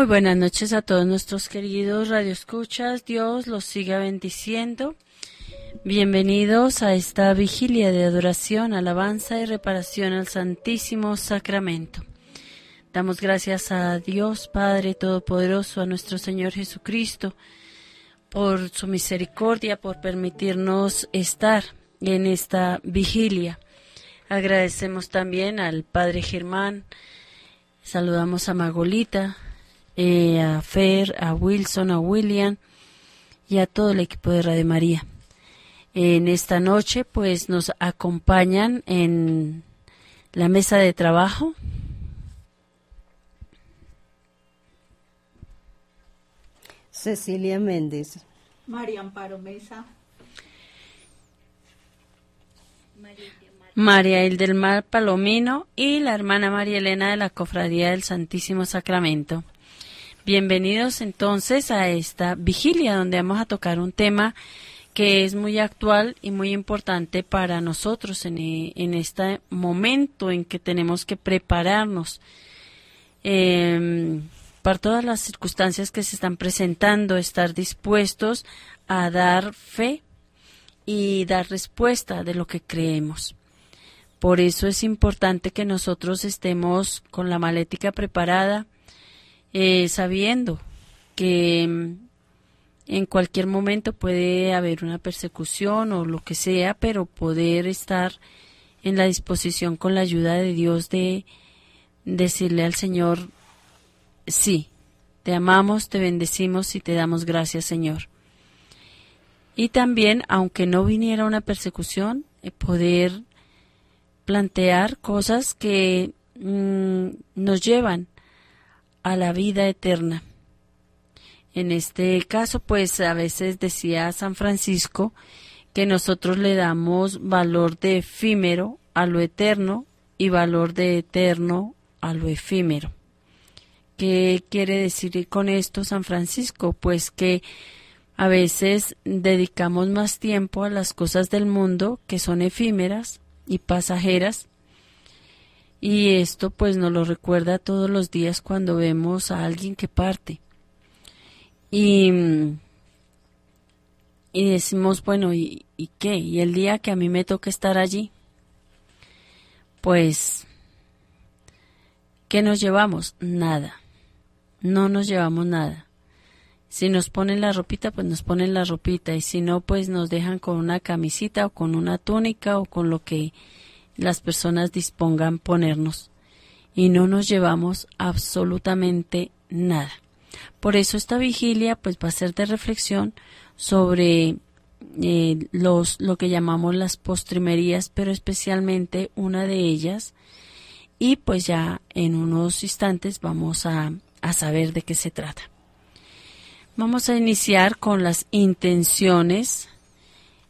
Muy buenas noches a todos nuestros queridos radioescuchas. Dios los siga bendiciendo. Bienvenidos a esta vigilia de adoración, alabanza y reparación al Santísimo Sacramento. Damos gracias a Dios Padre Todopoderoso, a nuestro Señor Jesucristo, por su misericordia, por permitirnos estar en esta vigilia. Agradecemos también al Padre Germán, saludamos a Magolita, eh, a Fer, a Wilson, a William y a todo el equipo de Radio María. En esta noche pues nos acompañan en la mesa de trabajo. Cecilia Méndez. María Amparo Mesa. María El del Mar Palomino y la hermana María Elena de la Cofradía del Santísimo Sacramento. Bienvenidos entonces a esta vigilia donde vamos a tocar un tema que es muy actual y muy importante para nosotros en, en este momento en que tenemos que prepararnos eh, para todas las circunstancias que se están presentando, estar dispuestos a dar fe y dar respuesta de lo que creemos. Por eso es importante que nosotros estemos con la malética preparada, eh, sabiendo que mm, en cualquier momento puede haber una persecución o lo que sea, pero poder estar en la disposición con la ayuda de Dios de decirle al Señor, sí, te amamos, te bendecimos y te damos gracias, Señor. Y también, aunque no viniera una persecución, eh, poder plantear cosas que mm, nos llevan a la vida eterna. En este caso, pues a veces decía San Francisco que nosotros le damos valor de efímero a lo eterno y valor de eterno a lo efímero. ¿Qué quiere decir con esto San Francisco? Pues que a veces dedicamos más tiempo a las cosas del mundo que son efímeras y pasajeras. Y esto pues nos lo recuerda todos los días cuando vemos a alguien que parte. Y, y decimos, bueno, ¿y, ¿y qué? ¿Y el día que a mí me toca estar allí? Pues, ¿qué nos llevamos? Nada. No nos llevamos nada. Si nos ponen la ropita, pues nos ponen la ropita y si no, pues nos dejan con una camisita o con una túnica o con lo que las personas dispongan ponernos y no nos llevamos absolutamente nada. Por eso esta vigilia pues va a ser de reflexión sobre eh, los lo que llamamos las postrimerías, pero especialmente una de ellas y pues ya en unos instantes vamos a, a saber de qué se trata. Vamos a iniciar con las intenciones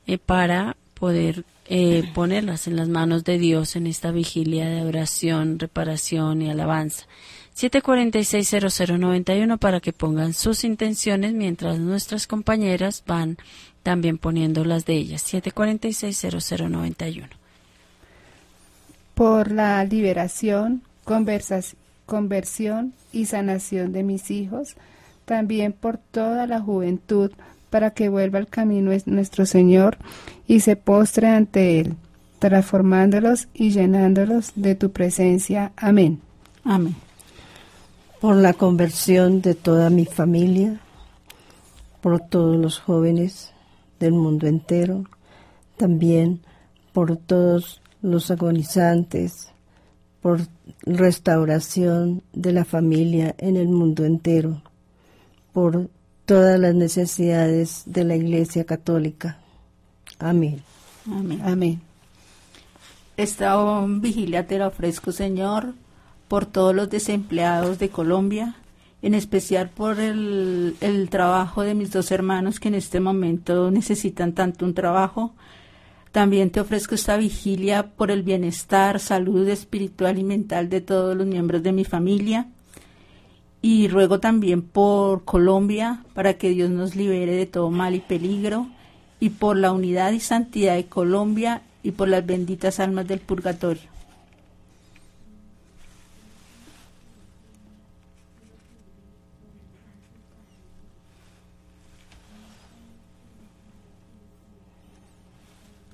eh, para poder eh, ponerlas en las manos de Dios en esta vigilia de oración, reparación y alabanza. 746-0091 para que pongan sus intenciones mientras nuestras compañeras van también poniendo las de ellas. 746-0091. Por la liberación, conversión y sanación de mis hijos, también por toda la juventud, para que vuelva al camino nuestro Señor y se postre ante Él, transformándolos y llenándolos de tu presencia. Amén. Amén. Por la conversión de toda mi familia, por todos los jóvenes del mundo entero, también por todos los agonizantes, por restauración de la familia en el mundo entero por todas las necesidades de la Iglesia Católica. Amén. Amén. Amén. Esta vigilia te la ofrezco, Señor, por todos los desempleados de Colombia, en especial por el, el, trabajo de mis dos hermanos que en este momento necesitan tanto un trabajo. También te ofrezco esta vigilia por el bienestar, salud espiritual y mental de todos los miembros de mi familia y ruego también por Colombia para que Dios nos libere de todo mal y peligro y por la unidad y santidad de Colombia y por las benditas almas del purgatorio.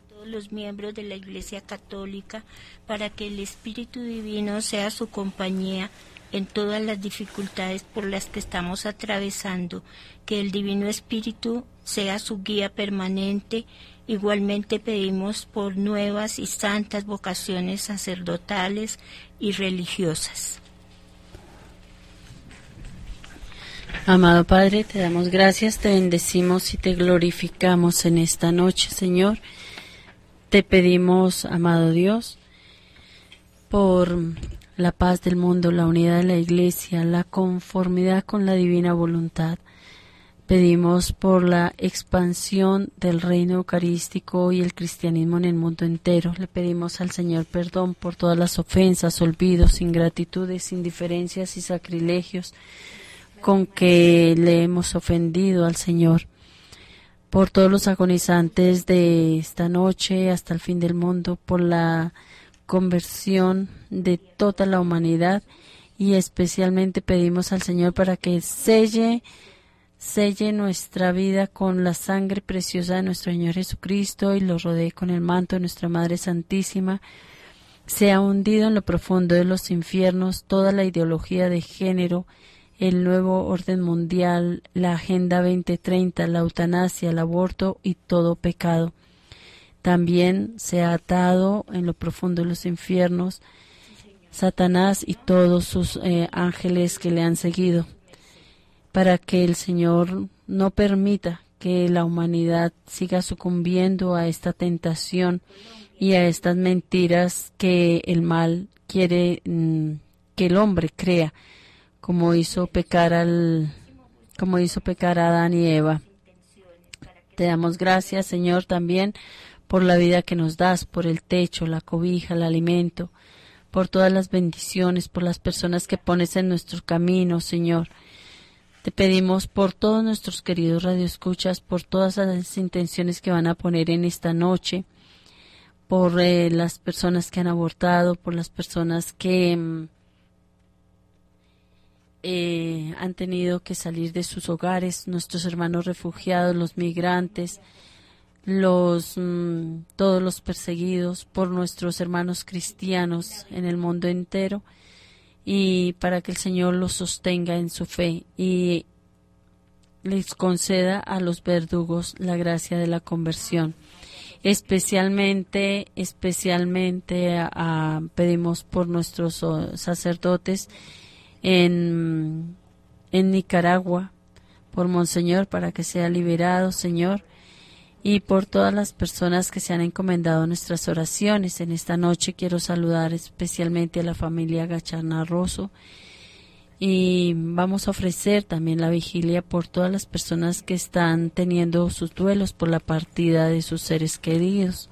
Todos los miembros de la Iglesia Católica para que el Espíritu Divino sea su compañía en todas las dificultades por las que estamos atravesando, que el Divino Espíritu sea su guía permanente. Igualmente pedimos por nuevas y santas vocaciones sacerdotales y religiosas. Amado Padre, te damos gracias, te bendecimos y te glorificamos en esta noche, Señor. Te pedimos, amado Dios, por la paz del mundo, la unidad de la Iglesia, la conformidad con la divina voluntad. Pedimos por la expansión del reino eucarístico y el cristianismo en el mundo entero. Le pedimos al Señor perdón por todas las ofensas, olvidos, ingratitudes, indiferencias y sacrilegios con que le hemos ofendido al Señor por todos los agonizantes de esta noche hasta el fin del mundo, por la conversión de toda la humanidad y especialmente pedimos al Señor para que selle selle nuestra vida con la sangre preciosa de nuestro Señor Jesucristo y lo rodee con el manto de nuestra Madre Santísima. Sea hundido en lo profundo de los infiernos toda la ideología de género el nuevo orden mundial, la Agenda 2030, la eutanasia, el aborto y todo pecado. También se ha atado en lo profundo de los infiernos Satanás y todos sus eh, ángeles que le han seguido, para que el Señor no permita que la humanidad siga sucumbiendo a esta tentación y a estas mentiras que el mal quiere mm, que el hombre crea como hizo pecar al como hizo pecar a Adán y Eva. Te damos gracias, Señor, también por la vida que nos das, por el techo, la cobija, el alimento, por todas las bendiciones, por las personas que pones en nuestro camino, Señor. Te pedimos por todos nuestros queridos radioescuchas, por todas las intenciones que van a poner en esta noche, por eh, las personas que han abortado, por las personas que mm, eh, han tenido que salir de sus hogares, nuestros hermanos refugiados, los migrantes, los mm, todos los perseguidos por nuestros hermanos cristianos en el mundo entero y para que el Señor los sostenga en su fe y les conceda a los verdugos la gracia de la conversión. Especialmente, especialmente pedimos por nuestros oh, sacerdotes en, en Nicaragua por Monseñor para que sea liberado, Señor, y por todas las personas que se han encomendado nuestras oraciones. En esta noche quiero saludar especialmente a la familia Gacharna Rosso y vamos a ofrecer también la vigilia por todas las personas que están teniendo sus duelos por la partida de sus seres queridos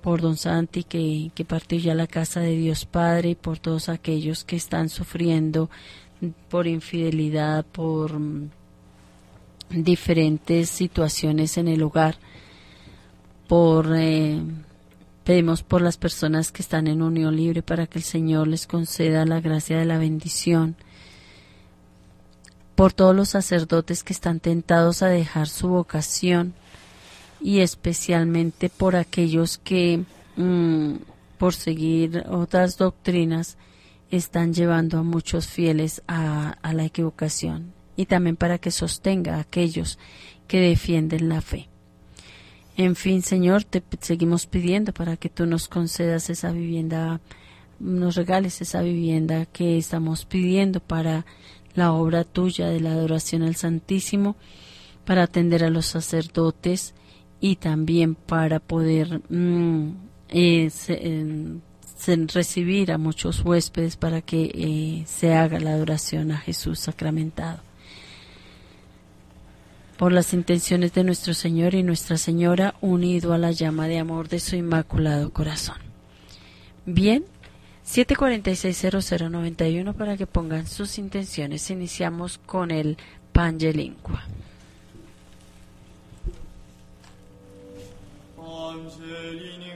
por don Santi que, que partió ya a la casa de Dios Padre y por todos aquellos que están sufriendo por infidelidad, por diferentes situaciones en el hogar, por eh, pedimos por las personas que están en unión libre para que el Señor les conceda la gracia de la bendición, por todos los sacerdotes que están tentados a dejar su vocación, y especialmente por aquellos que mm, por seguir otras doctrinas están llevando a muchos fieles a, a la equivocación y también para que sostenga a aquellos que defienden la fe. En fin, Señor, te seguimos pidiendo para que tú nos concedas esa vivienda, nos regales esa vivienda que estamos pidiendo para la obra tuya de la adoración al Santísimo, para atender a los sacerdotes, y también para poder mm, eh, recibir a muchos huéspedes para que eh, se haga la adoración a Jesús sacramentado. Por las intenciones de nuestro Señor y Nuestra Señora, unido a la llama de amor de su Inmaculado Corazón. Bien, 7460091 para que pongan sus intenciones. Iniciamos con el Pangelingua. angelini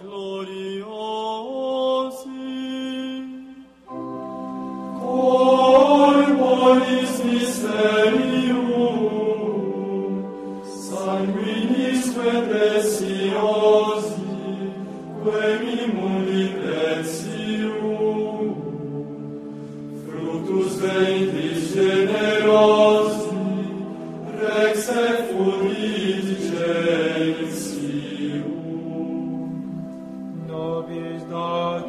gloriosi sanguinis preciosi, quemimum lipetium, fructus ventris generosi, rex effundit gentium. Nobis dat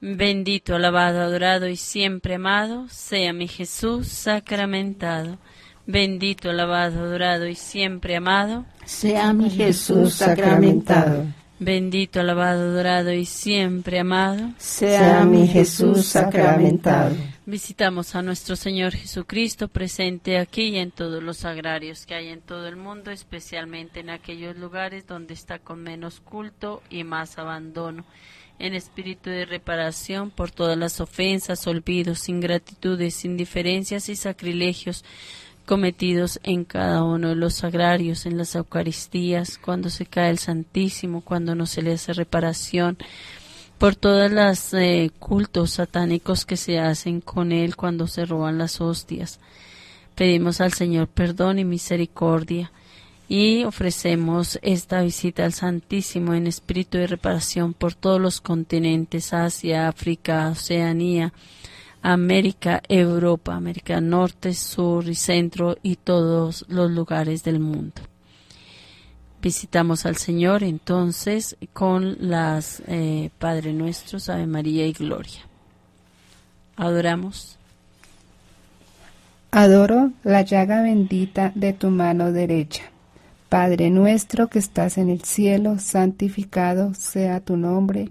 Bendito, alabado, adorado y siempre amado sea mi Jesús sacramentado. Bendito, alabado, adorado y siempre amado. Sea mi Jesús sacramentado. Bendito, alabado, adorado y siempre amado. Sea mi Jesús sacramentado. Visitamos a nuestro Señor Jesucristo presente aquí y en todos los agrarios que hay en todo el mundo, especialmente en aquellos lugares donde está con menos culto y más abandono, en espíritu de reparación por todas las ofensas, olvidos, ingratitudes, indiferencias y sacrilegios cometidos en cada uno de los agrarios, en las Eucaristías, cuando se cae el Santísimo, cuando no se le hace reparación, por todos los eh, cultos satánicos que se hacen con él cuando se roban las hostias. Pedimos al Señor perdón y misericordia y ofrecemos esta visita al Santísimo en espíritu de reparación por todos los continentes, Asia, África, Oceanía, América, Europa, América Norte, Sur y Centro y todos los lugares del mundo. Visitamos al Señor entonces con las eh, Padre Nuestros, Ave María y Gloria. Adoramos. Adoro la llaga bendita de tu mano derecha. Padre nuestro que estás en el cielo, santificado sea tu nombre.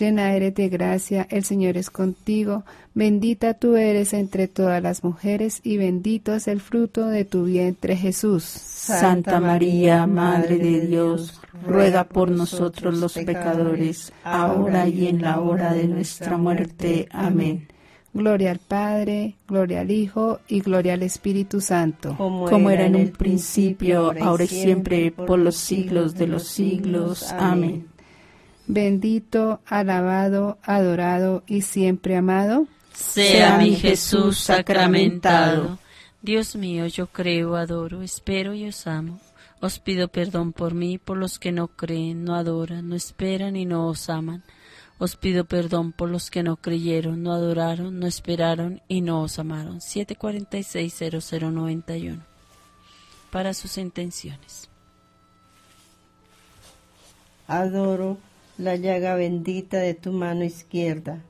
llena eres de gracia, el Señor es contigo, bendita tú eres entre todas las mujeres y bendito es el fruto de tu vientre Jesús. Santa María, Madre de Dios, ruega por nosotros los pecadores, ahora y en la hora de nuestra muerte. Amén. Gloria al Padre, gloria al Hijo y gloria al Espíritu Santo. Como era en un principio, ahora y siempre, por los siglos de los siglos. Amén. Bendito, alabado, adorado y siempre amado. Sea mi Jesús sacramentado. Dios mío, yo creo, adoro, espero y os amo. Os pido perdón por mí, por los que no creen, no adoran, no esperan y no os aman. Os pido perdón por los que no creyeron, no adoraron, no esperaron y no os amaron. 746-0091. Para sus intenciones. Adoro la llaga bendita de tu mano izquierda.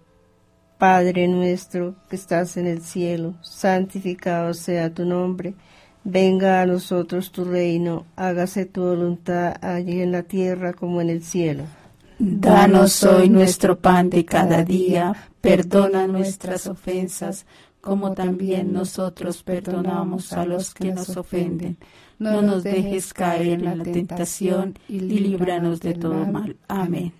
Padre nuestro que estás en el cielo, santificado sea tu nombre. Venga a nosotros tu reino, hágase tu voluntad allí en la tierra como en el cielo. Danos hoy nuestro pan de cada día, perdona nuestras ofensas, como también nosotros perdonamos a los que nos ofenden. No nos dejes caer en la tentación y líbranos de todo mal. Amén.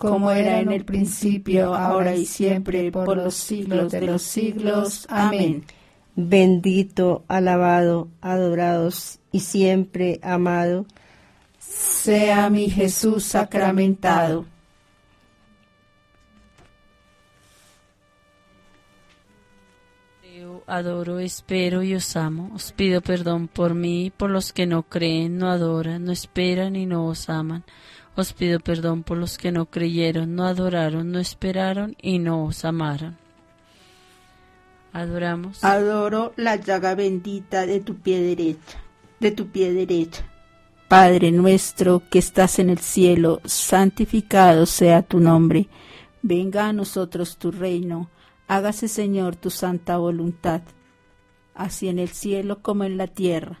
como era en el principio, ahora y siempre, por los siglos de los siglos. Amén. Bendito, alabado, adorado y siempre amado, sea mi Jesús sacramentado. adoro, espero y os amo. Os pido perdón por mí, por los que no creen, no adoran, no esperan y no os aman. Os pido perdón por los que no creyeron, no adoraron, no esperaron y no os amaron. Adoramos. Adoro la llaga bendita de tu pie derecha, de tu pie derecha. Padre nuestro que estás en el cielo, santificado sea tu nombre. Venga a nosotros tu reino Hágase, Señor, tu santa voluntad, así en el cielo como en la tierra.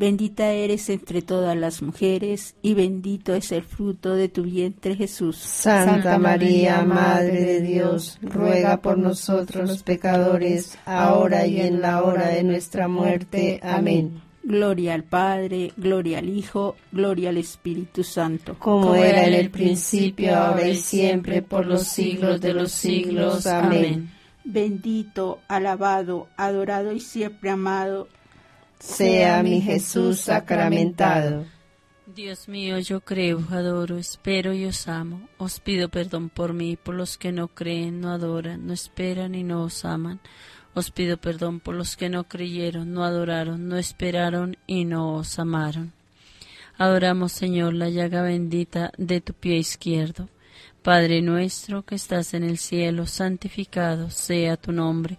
Bendita eres entre todas las mujeres, y bendito es el fruto de tu vientre Jesús. Santa María, Madre de Dios, ruega por nosotros los pecadores, ahora y en la hora de nuestra muerte. Amén. Gloria al Padre, gloria al Hijo, gloria al Espíritu Santo. Como era en el principio, ahora y siempre, por los siglos de los siglos. Amén. Bendito, alabado, adorado y siempre amado sea mi Jesús sacramentado. Dios mío, yo creo, adoro, espero y os amo. Os pido perdón por mí, por los que no creen, no adoran, no esperan y no os aman. Os pido perdón por los que no creyeron, no adoraron, no esperaron y no os amaron. Adoramos, Señor, la llaga bendita de tu pie izquierdo. Padre nuestro que estás en el cielo, santificado sea tu nombre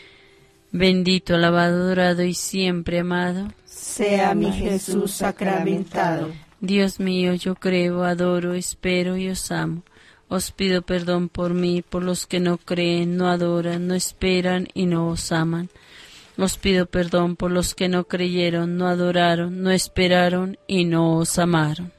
Bendito, alabado, adorado y siempre amado sea mi Jesús sacramentado. Dios mío, yo creo, adoro, espero y os amo. Os pido perdón por mí, por los que no creen, no adoran, no esperan y no os aman. Os pido perdón por los que no creyeron, no adoraron, no esperaron y no os amaron.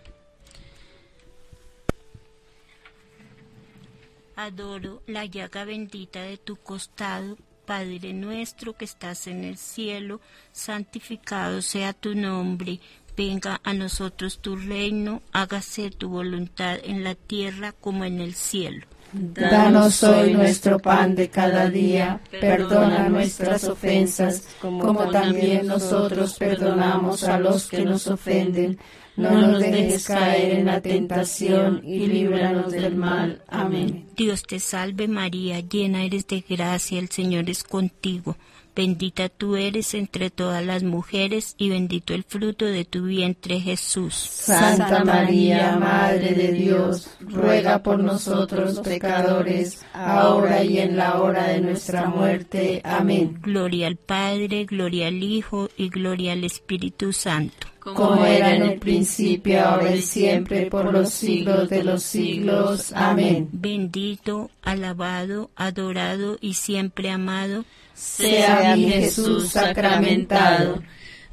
Adoro la llaga bendita de tu costado Padre nuestro que estás en el cielo, santificado sea tu nombre, venga a nosotros tu reino, hágase tu voluntad en la tierra como en el cielo. Danos hoy nuestro pan de cada día, perdona nuestras ofensas, como también nosotros perdonamos a los que nos ofenden. No nos dejes caer en la tentación y líbranos del mal. Amén. Dios te salve María, llena eres de gracia, el Señor es contigo. Bendita tú eres entre todas las mujeres y bendito el fruto de tu vientre Jesús. Santa María, Madre de Dios, ruega por nosotros pecadores, ahora y en la hora de nuestra muerte. Amén. Gloria al Padre, gloria al Hijo y gloria al Espíritu Santo. Como era en el principio, ahora y siempre, por los siglos de los siglos. Amén. Bendito, alabado, adorado y siempre amado sea mi Jesús sacramentado.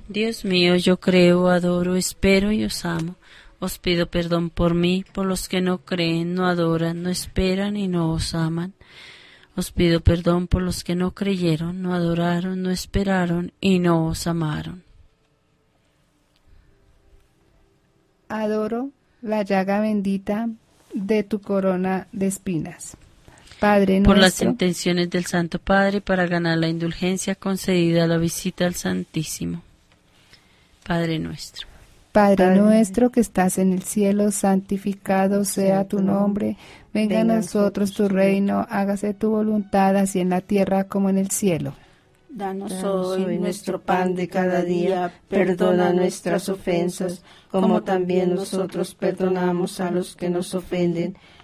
Dios mío, yo creo, adoro, espero y os amo. Os pido perdón por mí, por los que no creen, no adoran, no esperan y no os aman. Os pido perdón por los que no creyeron, no adoraron, no esperaron y no os amaron. Adoro la llaga bendita de tu corona de espinas. Padre por las intenciones del Santo Padre para ganar la indulgencia concedida a la visita al Santísimo. Padre nuestro. Padre nuestro que estás en el cielo, santificado sea tu nombre, venga a nosotros tu reino, hágase tu voluntad así en la tierra como en el cielo. Danos Danos hoy nuestro pan de cada día, perdona nuestras ofensas, como también nosotros perdonamos a los que nos ofenden,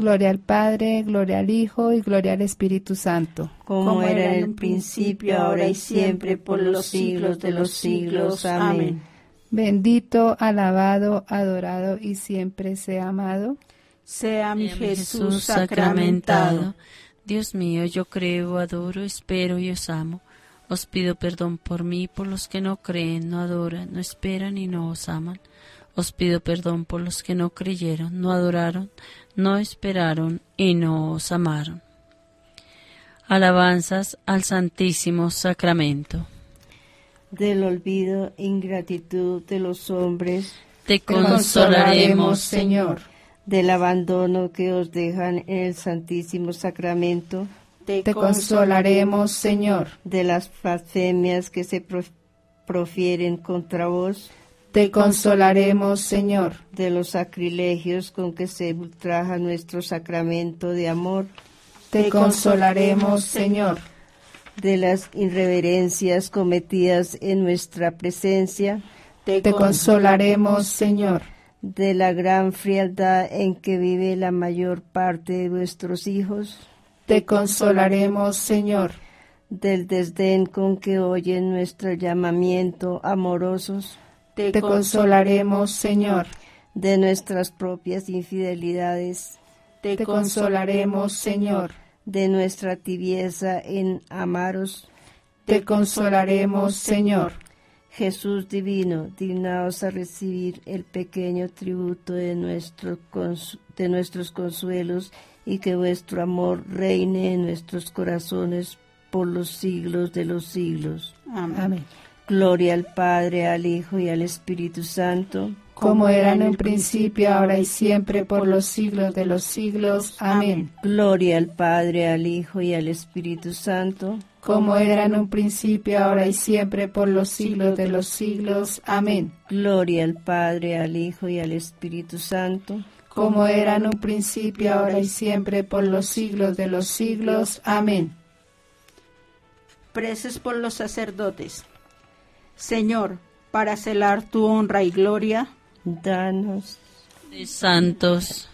Gloria al Padre, gloria al Hijo y gloria al Espíritu Santo. Como era en el principio, ahora y siempre, por los siglos de los siglos. Amén. Bendito, alabado, adorado y siempre sea amado. Sea mi Sea mi Jesús sacramentado. Dios mío, yo creo, adoro, espero y os amo. Os pido perdón por mí, por los que no creen, no adoran, no esperan y no os aman. Os pido perdón por los que no creyeron, no adoraron, no esperaron y no os amaron. Alabanzas al Santísimo Sacramento. Del olvido, ingratitud de los hombres, Te Te consolaremos, Señor. del abandono que os dejan en el Santísimo Sacramento, Te consolaremos, Señor. de las blasfemias que se prof- profieren contra vos, Te consolaremos, Señor. de los sacrilegios con que se ultraja nuestro sacramento de amor, Te consolaremos, Señor. de las irreverencias cometidas en nuestra presencia, Te consolaremos, Señor. de la gran frialdad en que vive la mayor parte de vuestros hijos, Te consolaremos, Señor. del desdén con que oyen nuestro llamamiento amorosos, Te consolaremos, Señor. de nuestras propias infidelidades, Te consolaremos, Señor. de nuestra tibieza en amaros. Te consolaremos, Señor. Jesús divino, dignaos a recibir el pequeño tributo de, nuestro de nuestros consuelos y que vuestro amor reine en nuestros corazones por los siglos de los siglos. Amén. Amén. Gloria al Padre, al Hijo y al Espíritu Santo, Como era en un principio, ahora y siempre, por los siglos de los siglos. Amén. Gloria al Padre, al Hijo y al Espíritu Santo, Como era en un principio, ahora y siempre, por los siglos de los siglos. Amén. Gloria al Padre, al Hijo y al Espíritu Santo, Como era en un principio, ahora y siempre, por los siglos de los siglos. Amén. Preces por los sacerdotes. Señor, para celar tu honra y gloria. danos, de santos.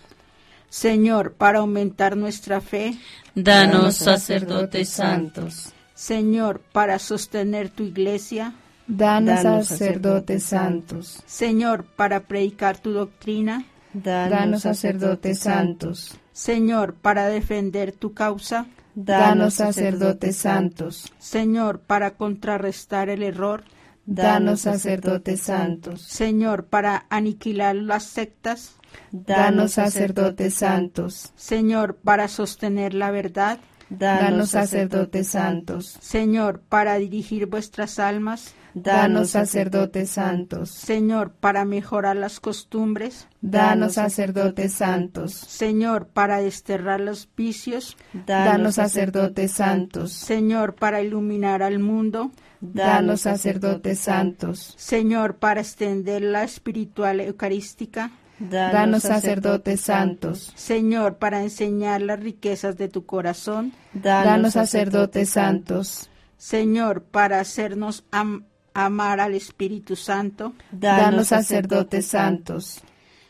Señor, para aumentar nuestra fe. Danos sacerdotes santos. Señor, para sostener tu iglesia. Danos, Danos, sacerdotes santos. Señor, para predicar tu doctrina. danos, sacerdotes santos. Señor, para defender tu causa. Danos, sacerdotes santos. Señor, para contrarrestar el error. Danos, sacerdotes santos. Señor, para aniquilar las sectas. Danos, sacerdotes santos. Señor, para sostener la verdad. Danos sacerdotes santos. Señor, para dirigir vuestras almas. Danos sacerdotes santos. Señor, para mejorar las costumbres. Danos sacerdotes santos. Señor, para desterrar los vicios. Danos sacerdotes santos. Señor, para iluminar al mundo. Danos sacerdotes santos. Señor, para extender la espiritual eucarística. Danos sacerdotes santos. Señor, para enseñar las riquezas de tu corazón. Danos sacerdotes santos. Señor, para hacernos am amar al Espíritu Santo. Danos sacerdotes santos.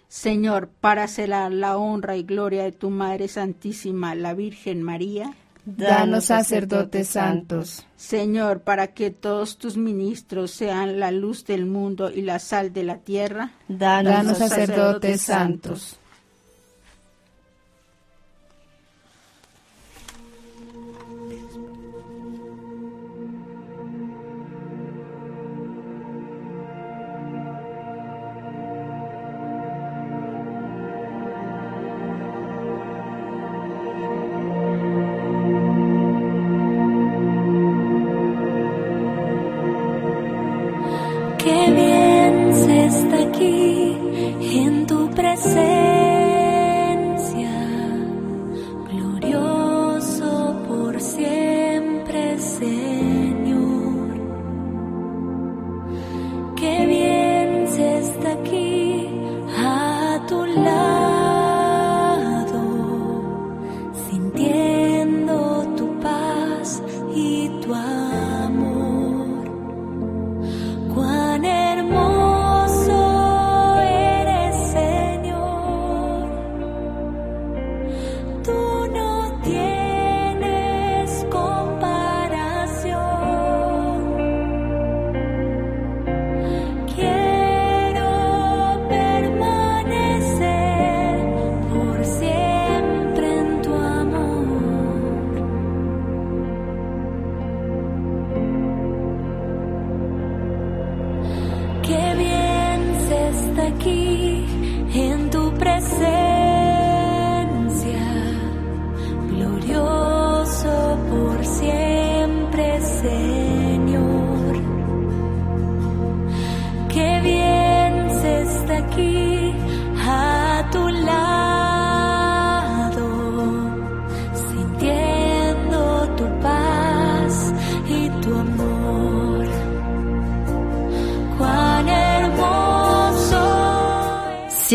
Señor, para celar la honra y gloria de tu Madre Santísima, la Virgen María. Danos sacerdotes santos. Señor, para que todos tus ministros sean la luz del mundo y la sal de la tierra. Danos sacerdotes santos.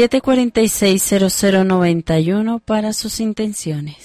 746-0091 para sus intenciones.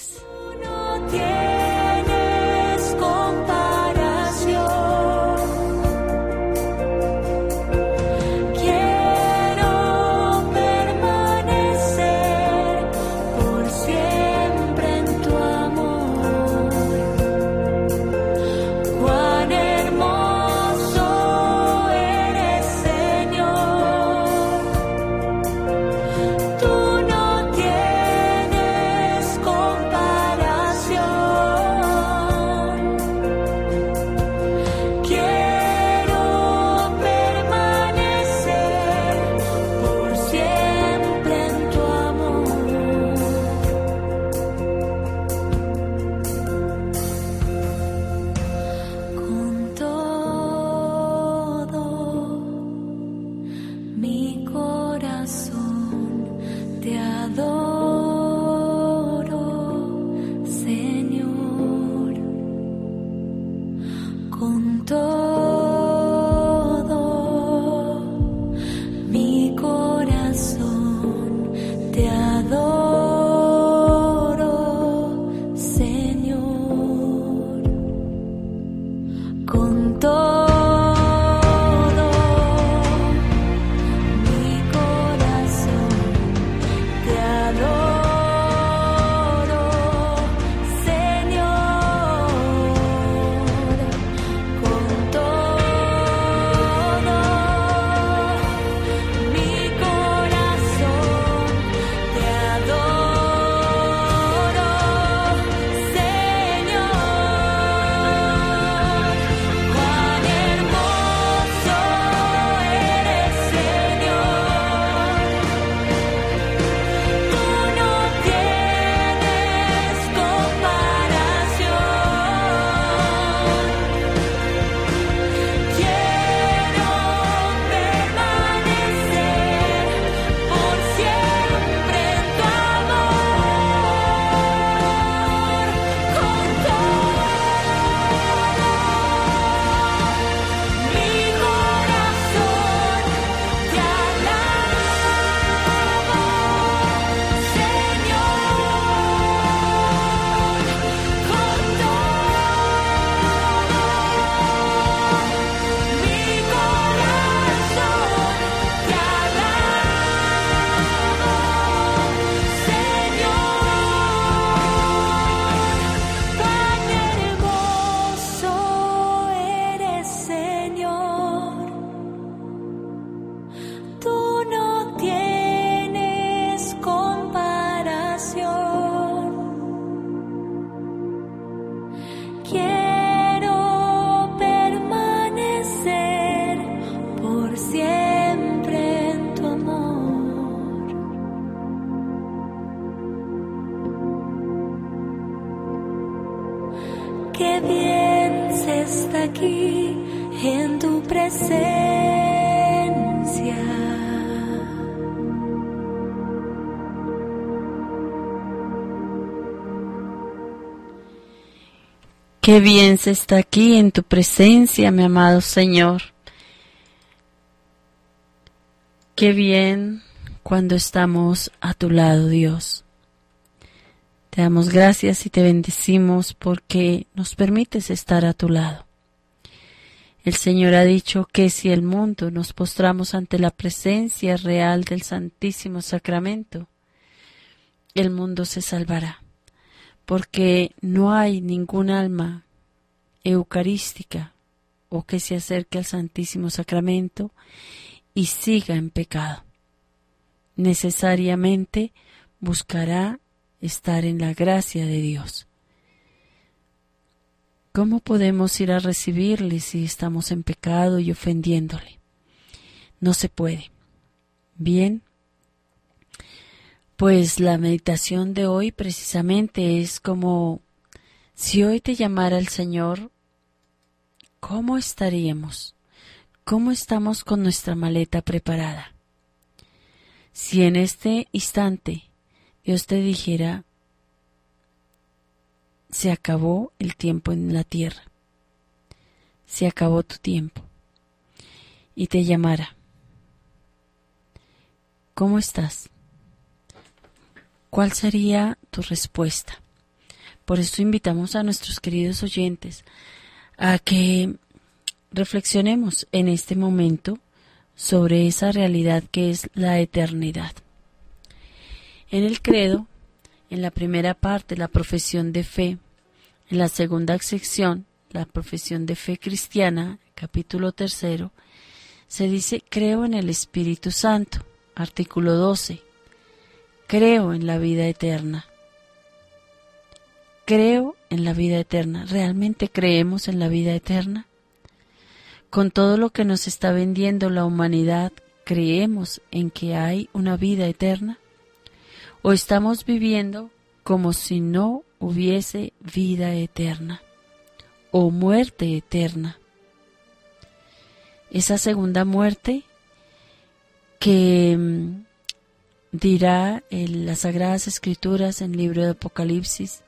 Qué bien se está aquí en tu presencia, mi amado Señor. Qué bien cuando estamos a tu lado, Dios. Te damos gracias y te bendecimos porque nos permites estar a tu lado. El Señor ha dicho que si el mundo nos postramos ante la presencia real del Santísimo Sacramento, el mundo se salvará porque no hay ningún alma eucarística o que se acerque al Santísimo Sacramento y siga en pecado. Necesariamente buscará estar en la gracia de Dios. ¿Cómo podemos ir a recibirle si estamos en pecado y ofendiéndole? No se puede. Bien, pues la meditación de hoy precisamente es como si hoy te llamara el Señor, ¿cómo estaríamos? ¿Cómo estamos con nuestra maleta preparada? Si en este instante Dios te dijera, se acabó el tiempo en la tierra, se acabó tu tiempo, y te llamara, ¿cómo estás? ¿Cuál sería tu respuesta? Por eso invitamos a nuestros queridos oyentes a que reflexionemos en este momento sobre esa realidad que es la eternidad. En el credo, en la primera parte, la profesión de fe, en la segunda sección, la profesión de fe cristiana, capítulo tercero, se dice creo en el Espíritu Santo, artículo 12, creo en la vida eterna. Creo en la vida eterna. ¿Realmente creemos en la vida eterna? Con todo lo que nos está vendiendo la humanidad, ¿creemos en que hay una vida eterna? ¿O estamos viviendo como si no hubiese vida eterna o muerte eterna? Esa segunda muerte que mm, dirá en las Sagradas Escrituras en el libro de Apocalipsis,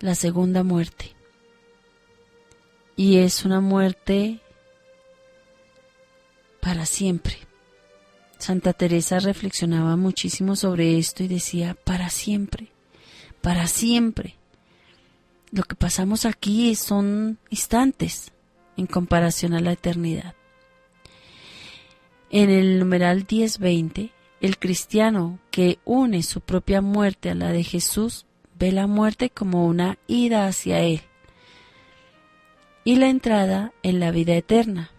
la segunda muerte. Y es una muerte para siempre. Santa Teresa reflexionaba muchísimo sobre esto y decía, para siempre, para siempre. Lo que pasamos aquí son instantes en comparación a la eternidad. En el numeral 1020 el cristiano que une su propia muerte a la de Jesús ve la muerte como una ida hacia Él y la entrada en la vida eterna.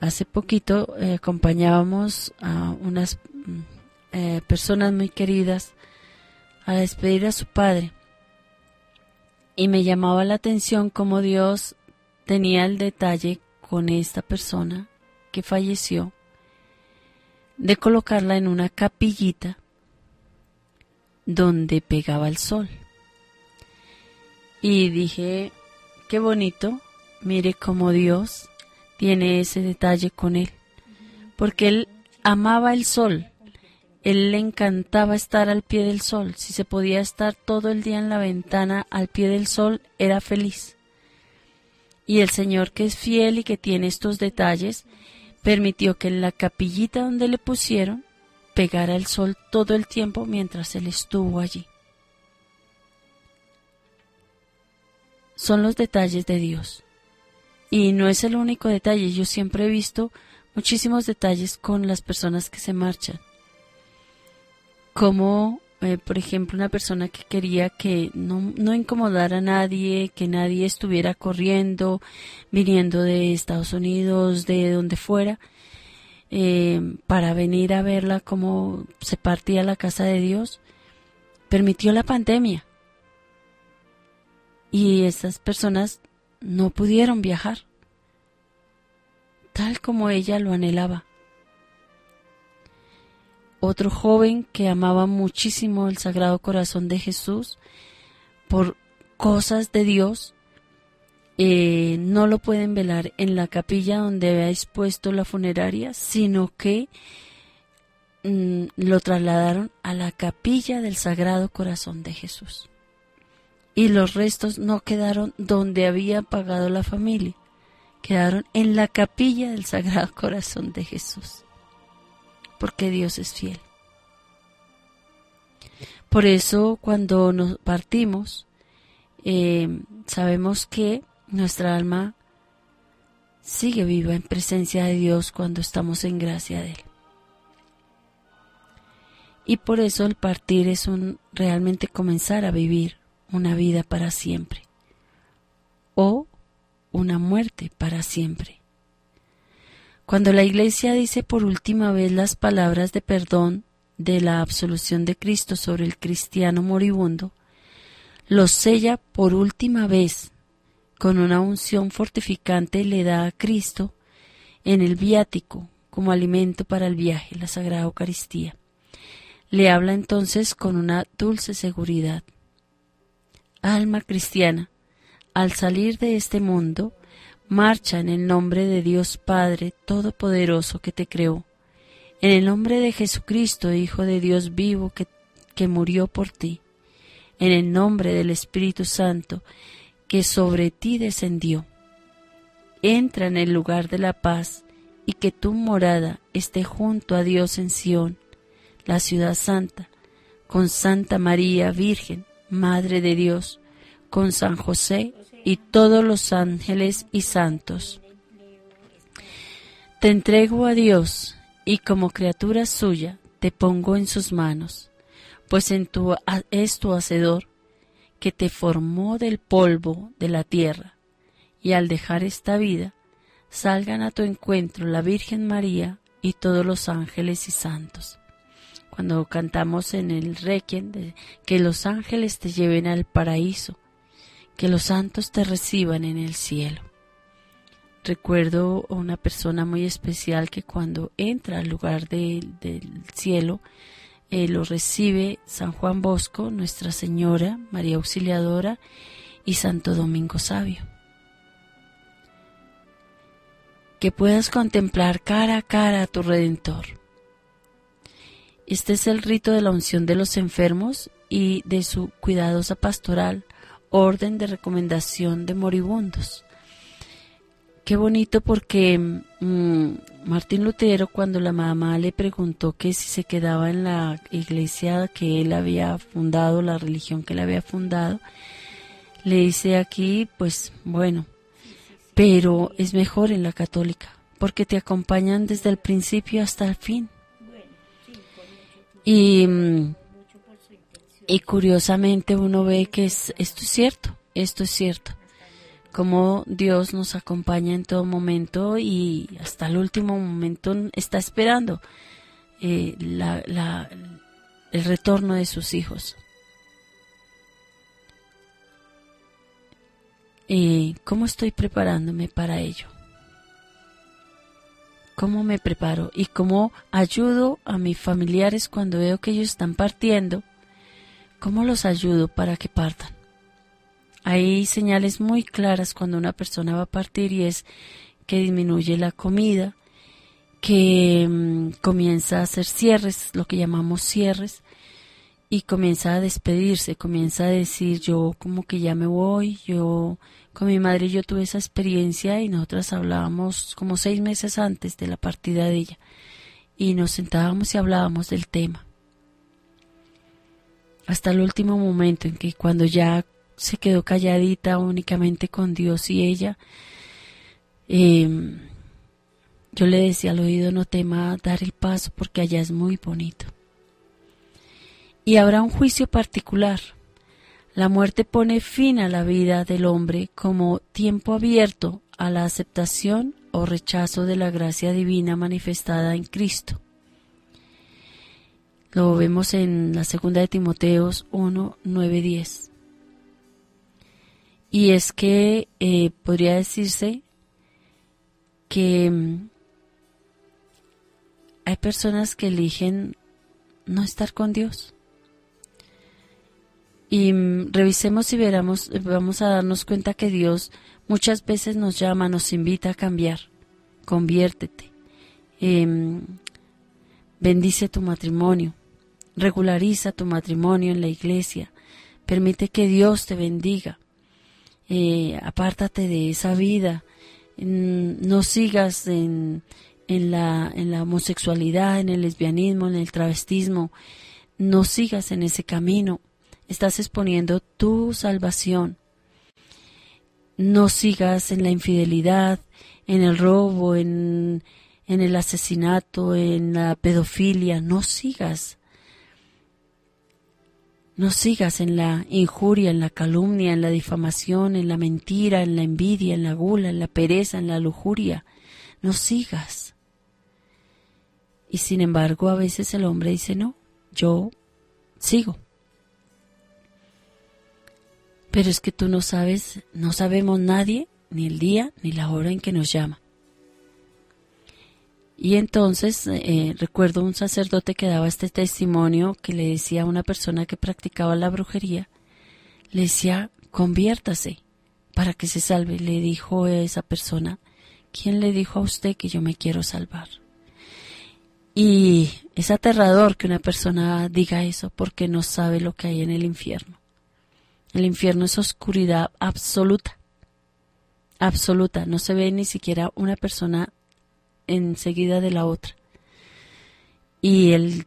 Hace poquito eh, acompañábamos a unas mm, eh, personas muy queridas a despedir a su padre y me llamaba la atención cómo Dios tenía el detalle con esta persona que falleció de colocarla en una capillita donde pegaba el sol. Y dije, qué bonito, mire cómo Dios tiene ese detalle con él, porque él amaba el sol, él le encantaba estar al pie del sol, si se podía estar todo el día en la ventana al pie del sol, era feliz. Y el Señor que es fiel y que tiene estos detalles, permitió que en la capillita donde le pusieron pegara el sol todo el tiempo mientras él estuvo allí. Son los detalles de Dios. Y no es el único detalle, yo siempre he visto muchísimos detalles con las personas que se marchan. Como eh, por ejemplo, una persona que quería que no, no incomodara a nadie, que nadie estuviera corriendo, viniendo de Estados Unidos, de donde fuera, eh, para venir a verla como se partía la casa de Dios, permitió la pandemia. Y esas personas no pudieron viajar, tal como ella lo anhelaba otro joven que amaba muchísimo el Sagrado Corazón de Jesús por cosas de Dios, eh, no lo pueden velar en la capilla donde había expuesto la funeraria, sino que mm, lo trasladaron a la capilla del Sagrado Corazón de Jesús. y los restos no quedaron donde había pagado la familia, quedaron en la capilla del Sagrado Corazón de Jesús, porque Dios es fiel. Por eso cuando nos partimos, eh, sabemos que nuestra alma sigue viva en presencia de Dios cuando estamos en gracia de Él. Y por eso el partir es un realmente comenzar a vivir una vida para siempre o una muerte para siempre. Cuando la Iglesia dice por última vez las palabras de perdón de la absolución de Cristo sobre el cristiano moribundo, lo sella por última vez con una unción fortificante le da a Cristo en el viático como alimento para el viaje, la Sagrada Eucaristía. Le habla entonces con una dulce seguridad. Alma cristiana, al salir de este mundo, marcha en el nombre de Dios Padre Todopoderoso que te creó, en el nombre de Jesucristo, Hijo de Dios vivo que, que murió por ti, en el nombre del Espíritu Santo que sobre ti descendió. Entra en el lugar de la paz y que tu morada esté junto a Dios en Sión la ciudad santa, con Santa María Virgen, Madre de Dios, con San José y todos los ángeles y santos. Te entrego a Dios y como criatura suya te pongo en sus manos, pues en tu, es tu hacedor que te formó del polvo de la tierra, y al dejar esta vida, salgan a tu encuentro la Virgen María y todos los ángeles y santos cuando cantamos en el Requiem, que los ángeles te lleven al paraíso, que los santos te reciban en el cielo. Recuerdo a una persona muy especial que cuando entra al lugar del cielo, eh, lo recibe San Juan Bosco, Nuestra Señora, María Auxiliadora y Santo Domingo Sabio. Que puedas contemplar cara a cara a tu Redentor este es el rito de la unción de los enfermos y de su cuidadosa pastoral, orden de recomendación de moribundos. Qué bonito porque mm, Martín Lutero cuando la mamá le preguntó que si se quedaba en la iglesia que él había fundado, la religión que él había fundado, le dice aquí, pues bueno, pero es mejor en la católica, porque te acompañan desde el principio hasta el fin. Y, y curiosamente uno ve que es, esto es cierto, esto es cierto. Como Dios nos acompaña en todo momento y hasta el último momento está esperando eh, el retorno de sus hijos. Eh, ¿Cómo estoy preparándome para ello? cómo me preparo y cómo ayudo a mis familiares cuando veo que ellos están partiendo, cómo los ayudo para que partan. Hay señales muy claras cuando una persona va a partir y es que disminuye la comida, que mm, comienza a hacer cierres, lo que llamamos cierres, y comienza a despedirse, comienza a decir yo como que ya me voy, yo con mi madre yo tuve esa experiencia y nosotras hablábamos como seis meses antes de la partida de ella y nos sentábamos y hablábamos del tema. Hasta el último momento en que cuando ya se quedó calladita únicamente con Dios y ella, em, yo le decía al oído no tema dar el paso porque allá es muy bonito. Y habrá un juicio particular la muerte pone fin a la vida del hombre como tiempo abierto a la aceptación o rechazo de la gracia divina manifestada en Cristo. Lo vemos en la segunda de Timoteos 1, 9, 10. Y es que eh, podría decirse que mm, hay personas que eligen no estar con Dios y mm, revisemos y veramos, vamos a darnos cuenta que Dios muchas veces nos llama, nos invita a cambiar. Conviértete. Em, bendice tu matrimonio. Regulariza tu matrimonio en la iglesia. Permite que Dios te bendiga. Eh, apártate de esa vida. No sigas en, la, homosexualidad, en el lesbianismo, en el travestismo. No sigas en ese camino. Estás exponiendo tu salvación. No sigas en la infidelidad, en el robo, en el asesinato, en la pedofilia. No sigas. No sigas en la injuria, en la calumnia, en la difamación, en la mentira, en la envidia, en la gula, en la pereza, en la lujuria. No sigas. Y sin embargo, a veces el hombre dice, no, yo sigo. Pero es que tú no sabes, no sabemos nadie, ni el día, ni la hora en que nos llama. Y entonces eh, recuerdo un sacerdote que daba este testimonio que le decía a una persona que practicaba la brujería, le decía, conviértase para que se salve. Le dijo esa persona, ¿quién le dijo a usted que yo me quiero salvar? Y es aterrador que una persona diga eso porque no sabe lo que hay en el infierno. El infierno es oscuridad absoluta, absoluta. No se ve ni siquiera una persona enseguida de la otra. Y el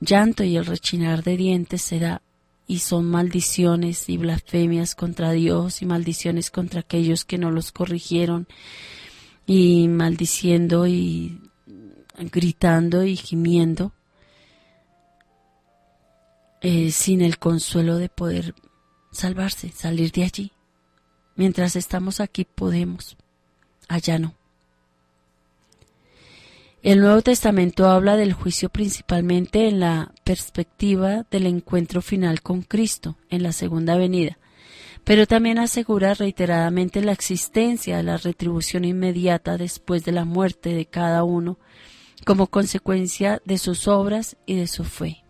llanto y el rechinar de dientes se da y son maldiciones y blasfemias contra Dios y maldiciones contra aquellos que no los corrigieron y maldiciendo y gritando y gimiendo eh, sin el consuelo de poder salvarse, salir de allí. Mientras estamos aquí podemos, allá no. El Nuevo Testamento habla del juicio principalmente en la perspectiva del encuentro final con Cristo en la segunda venida, pero también asegura reiteradamente la existencia de la retribución inmediata después de la muerte de cada uno como consecuencia de sus obras y de su fe.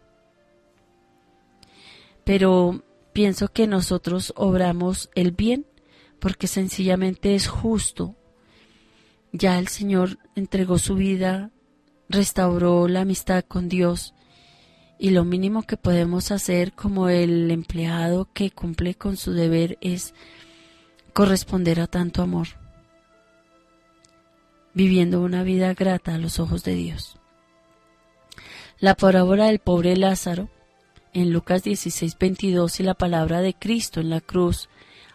Pero pienso que nosotros obramos el bien porque sencillamente es justo ya el Señor entregó su vida, restauró la amistad con Dios y lo mínimo que podemos hacer como el empleado que cumple con su deber es corresponder a tanto amor, viviendo una vida grata a los ojos de Dios. La parábola del pobre Lázaro en Lucas 16, 22 y la palabra de Cristo en la cruz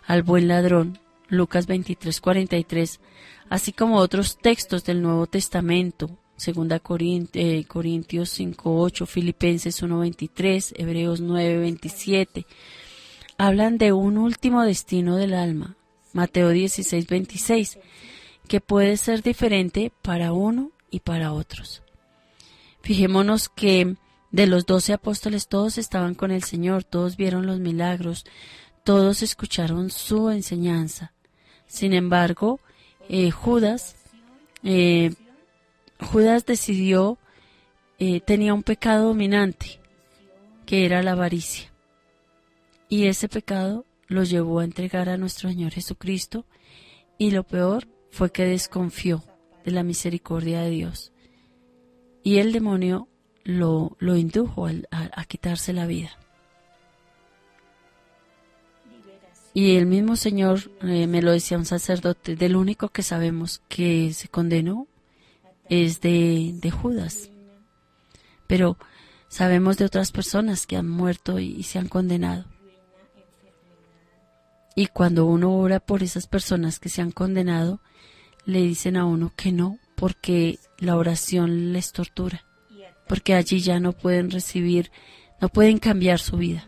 al buen ladrón, Lucas 23, 43, así como otros textos del Nuevo Testamento, 2 eh, Corintios 5.8, Filipenses 1.23, Hebreos 9.27, hablan de un último destino del alma, Mateo 16.26, que puede ser diferente para uno y para otros. Fijémonos que de los doce apóstoles todos estaban con el Señor, todos vieron los milagros, todos escucharon su enseñanza. Sin embargo, eh, Judas, eh, Judas decidió, eh, tenía un pecado dominante, que era la avaricia. Y ese pecado lo llevó a entregar a nuestro Señor Jesucristo y lo peor fue que desconfió de la misericordia de Dios. Y el demonio lo, lo indujo a quitarse la vida. Y el mismo Señor eh, me lo decía un sacerdote, del único que sabemos que se condenó es de, de Judas. Pero sabemos de otras personas que han muerto y, se han condenado. Y cuando uno ora por esas personas que se han condenado, le dicen a uno que no, porque la oración les tortura, porque allí ya no pueden recibir, no pueden cambiar su vida.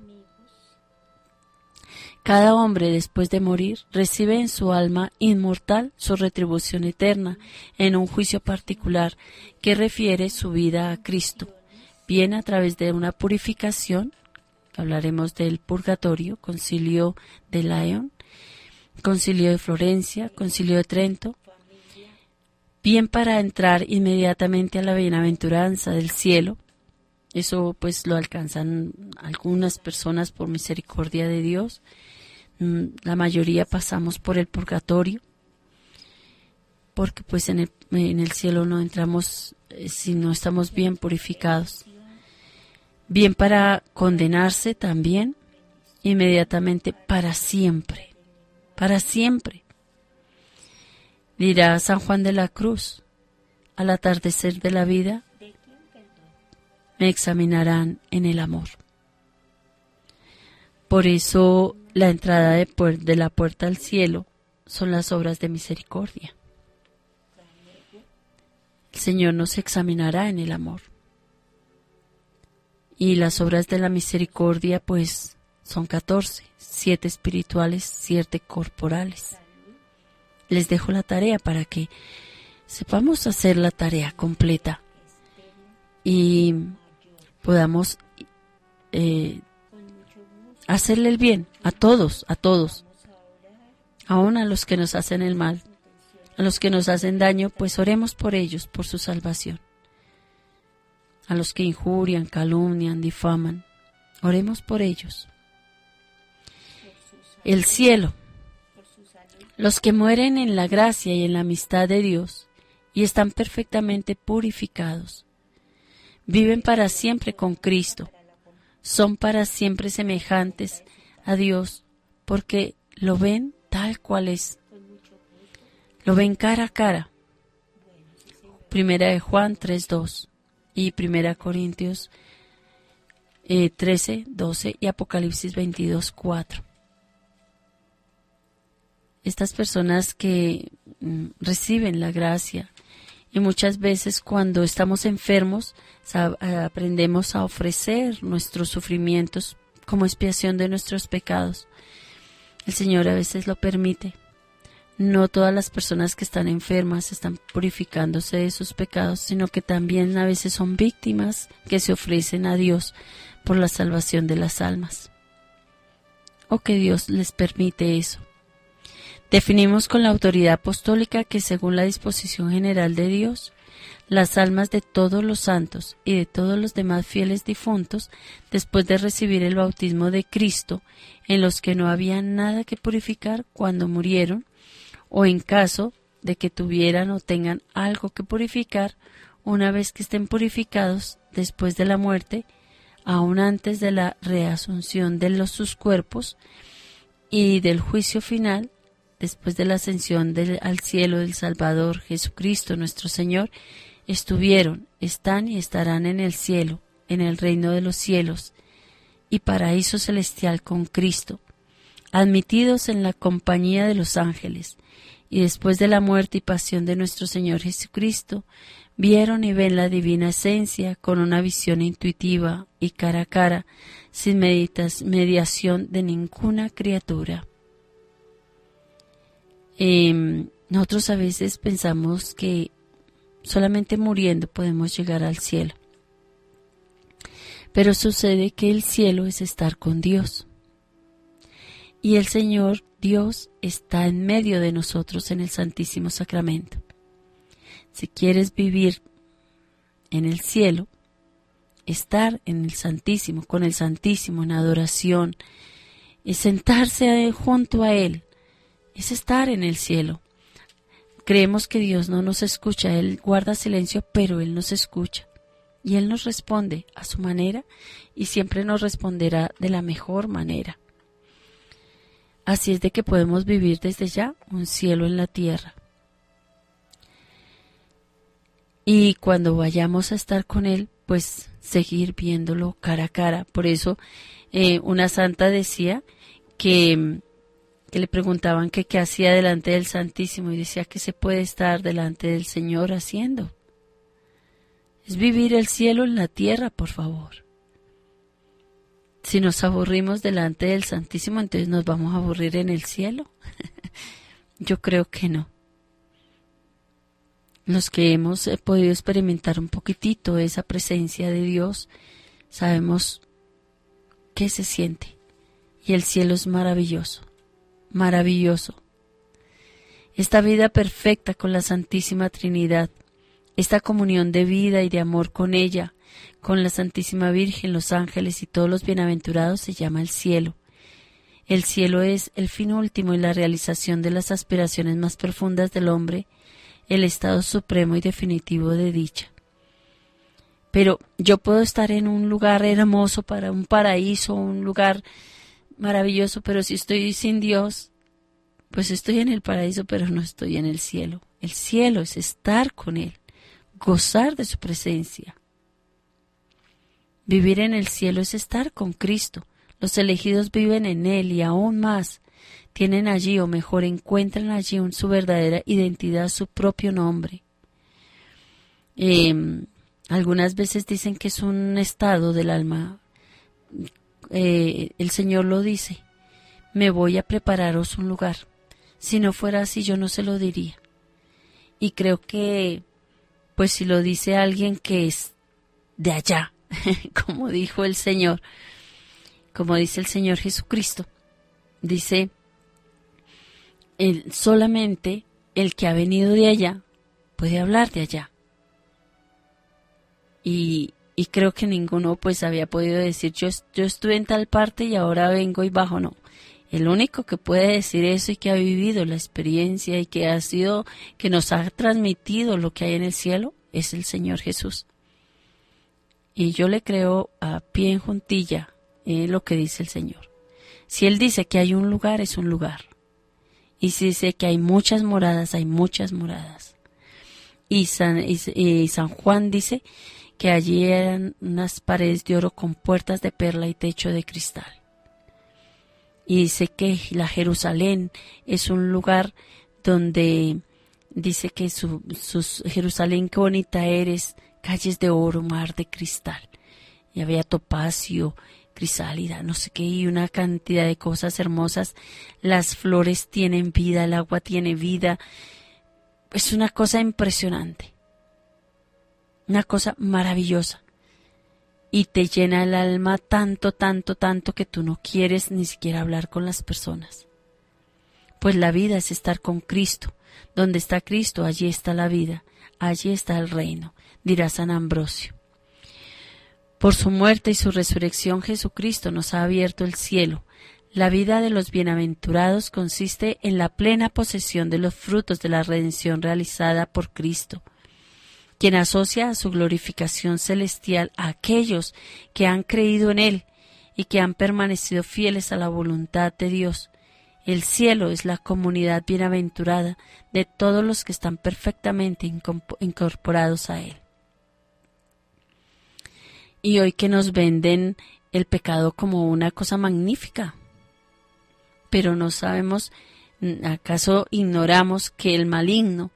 Cada hombre después de morir recibe en su alma inmortal su retribución eterna en un juicio particular que refiere su vida a Cristo, bien a través de una purificación, hablaremos del purgatorio, concilio de Lyon, concilio de Florencia, concilio de Trento, bien para entrar inmediatamente a la bienaventuranza del cielo, eso pues lo alcanzan algunas personas por misericordia de Dios, la mayoría pasamos por el purgatorio, porque pues en el, en el cielo no entramos eh, si no estamos bien purificados. Bien para condenarse también inmediatamente para siempre, para siempre. Dirá San Juan de la Cruz, al atardecer de la vida, me examinarán en el amor. Por eso la entrada de, la puerta al cielo son las obras de misericordia. El Señor nos examinará en el amor. Y las obras de la misericordia, pues, son catorce, siete espirituales, siete corporales. Les dejo la tarea para que sepamos hacer la tarea completa y podamos eh, hacerle el bien a todos, a todos, aún a los que nos hacen el mal, a los que nos hacen daño, pues oremos por ellos, por su salvación a los que injurian, calumnian, difaman. Oremos por ellos. El cielo. Los que mueren en la gracia y en la amistad de Dios y están perfectamente purificados. Viven para siempre con Cristo. Son para siempre semejantes a Dios porque lo ven tal cual es. Lo ven cara a cara. Primera de Juan 3.2 y Primera Corintios 13, eh, 12 y Apocalipsis 22, 4. Estas personas que mm, reciben la gracia y muchas veces cuando estamos enfermos aprendemos a ofrecer nuestros sufrimientos como expiación de nuestros pecados. El Señor a veces lo permite no todas las personas que están enfermas están purificándose de sus pecados, sino que también a veces son víctimas que se ofrecen a Dios por la salvación de las almas. O que Dios les permite eso. Definimos con la autoridad apostólica que según la disposición general de Dios, las almas de todos los santos y de todos los demás fieles difuntos, después de recibir el bautismo de Cristo, en los que no había nada que purificar cuando murieron, o en caso de que tuvieran o tengan algo que purificar, una vez que estén purificados después de la muerte, aún antes de la reasunción de los, sus cuerpos y del juicio final, después de la ascensión al cielo del Salvador Jesucristo nuestro Señor, estuvieron, están y estarán en el cielo, en el reino de los cielos y paraíso celestial con Cristo, admitidos en la compañía de los ángeles, y después de la muerte y pasión de nuestro Señor Jesucristo, vieron y ven la divina esencia con una visión intuitiva y cara a cara, sin mediación de ninguna criatura. Em, nosotros a veces pensamos que solamente muriendo podemos llegar al cielo. Pero sucede que el cielo es estar con Dios. Y el Señor Dios está en medio de nosotros en el Santísimo Sacramento. Si quieres vivir en el cielo, estar en el Santísimo, con el Santísimo, en adoración, y sentarse junto a Él, es estar en el cielo. Creemos que Dios no nos escucha, Él guarda silencio, pero Él nos escucha. Y Él nos responde a su manera y siempre nos responderá de la mejor manera. Así es de que podemos vivir desde ya un cielo en la tierra. Y cuando vayamos a estar con Él, pues seguir viéndolo cara a cara. Por eso eh, una santa decía que, que le preguntaban qué hacía delante del Santísimo y decía que se puede estar delante del Señor haciendo. Es vivir el cielo en la tierra, por favor. Si nos aburrimos delante del Santísimo, entonces nos vamos a aburrir en el cielo. Yo creo que no. Los que hemos eh, podido experimentar un poquitito esa presencia de Dios, sabemos qué se siente. Y el cielo es maravilloso, maravilloso. Esta vida perfecta con la Santísima Trinidad, esta comunión de vida y de amor con ella, con la Santísima Virgen, los ángeles y todos los bienaventurados se llama el cielo. El cielo es el fin último y la realización de las aspiraciones más profundas del hombre, el estado supremo y definitivo de dicha. Pero yo puedo estar en un lugar hermoso para un paraíso, un lugar maravilloso, pero si estoy sin Dios, pues estoy en el paraíso, pero no estoy en el cielo. El cielo es estar con Él, gozar de su presencia. Vivir en el cielo es estar con Cristo. Los elegidos viven en Él y aún más tienen allí o mejor encuentran allí su verdadera identidad, su propio nombre. Em, algunas veces dicen que es un estado del alma. Eh, el Señor lo dice, me voy a prepararos un lugar. Si no fuera así, yo no se lo diría. Y creo que, pues si lo dice alguien que es de allá, como dijo el Señor, como dice el Señor Jesucristo, dice, el, solamente el que ha venido de allá puede hablar de allá. Y, y creo que ninguno pues había podido decir yo, yo estuve en tal parte y ahora vengo y bajo, no. El único que puede decir eso y que ha vivido la experiencia y que ha sido, que nos ha transmitido lo que hay en el cielo es el Señor Jesús. Y yo le creo a pie en juntilla lo que dice el Señor. Si Él dice que hay un lugar, es un lugar. Y si dice que hay muchas moradas, hay muchas moradas. Y San, y San Juan dice que allí eran unas paredes de oro con puertas de perla y techo de cristal y dice que la Jerusalén es un lugar donde dice que su, Jerusalén, qué bonita eres, calles de oro, mar de cristal. Y había topacio, crisálida, no sé qué, y una cantidad de cosas hermosas. Las flores tienen vida, el agua tiene vida. Es una cosa impresionante. Una cosa maravillosa y te llena el alma tanto, tanto, tanto que tú no quieres ni siquiera hablar con las personas. Pues la vida es estar con Cristo. Donde está Cristo, allí está la vida, allí está el reino, dirá San Ambrosio. Por su muerte y su resurrección Jesucristo nos ha abierto el cielo. La vida de los bienaventurados consiste en la plena posesión de los frutos de la redención realizada por Cristo quien asocia a su glorificación celestial a aquellos que han creído en Él y que han permanecido fieles a la voluntad de Dios. El cielo es la comunidad bienaventurada de todos los que están perfectamente incorporados a Él. Y hoy que nos venden el pecado como una cosa magnífica, pero no sabemos, ¿acaso ignoramos que el maligno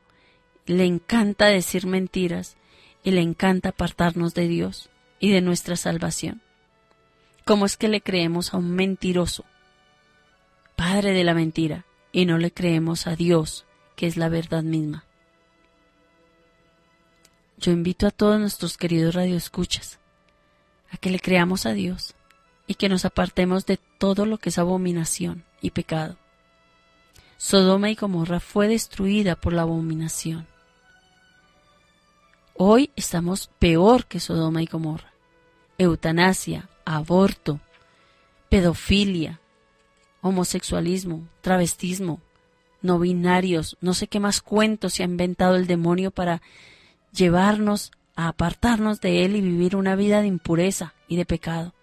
le encanta decir mentiras y le encanta apartarnos de Dios y de nuestra salvación. ¿Cómo es que le creemos a un mentiroso, padre de la mentira, y no le creemos a Dios, que es la verdad misma? Yo invito a todos nuestros queridos radioescuchas a que le creamos a Dios y que nos apartemos de todo lo que es abominación y pecado. Sodoma y Gomorra fue destruida por la abominación. Hoy estamos peor que Sodoma y Gomorra. Eutanasia, aborto, pedofilia, homosexualismo, travestismo, no binarios, no sé qué más cuentos se ha inventado el demonio para llevarnos a apartarnos de él y vivir una vida de impureza y de pecado.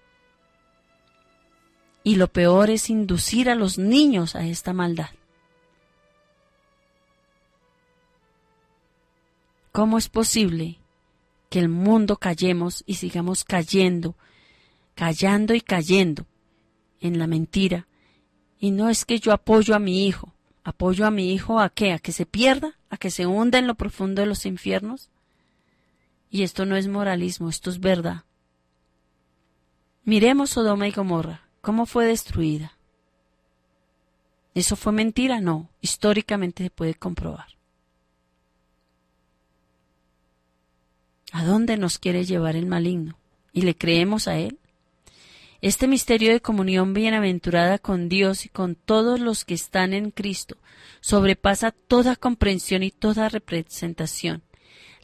Y lo peor es inducir a los niños a esta maldad. ¿Cómo es posible que el mundo callemos y sigamos cayendo, callando y cayendo en la mentira? Y no es que yo apoyo a mi hijo, apoyo a mi hijo a qué, a que se pierda, a que se hunda en lo profundo de los infiernos. Y esto no es moralismo, esto es verdad. Miremos Sodoma y Gomorra, cómo fue destruida. ¿Eso fue mentira? No, históricamente se puede comprobar. ¿A dónde nos quiere llevar el maligno? ¿Y le creemos a él? Este misterio de comunión bienaventurada con Dios y con todos los que están en Cristo sobrepasa toda comprensión y toda representación.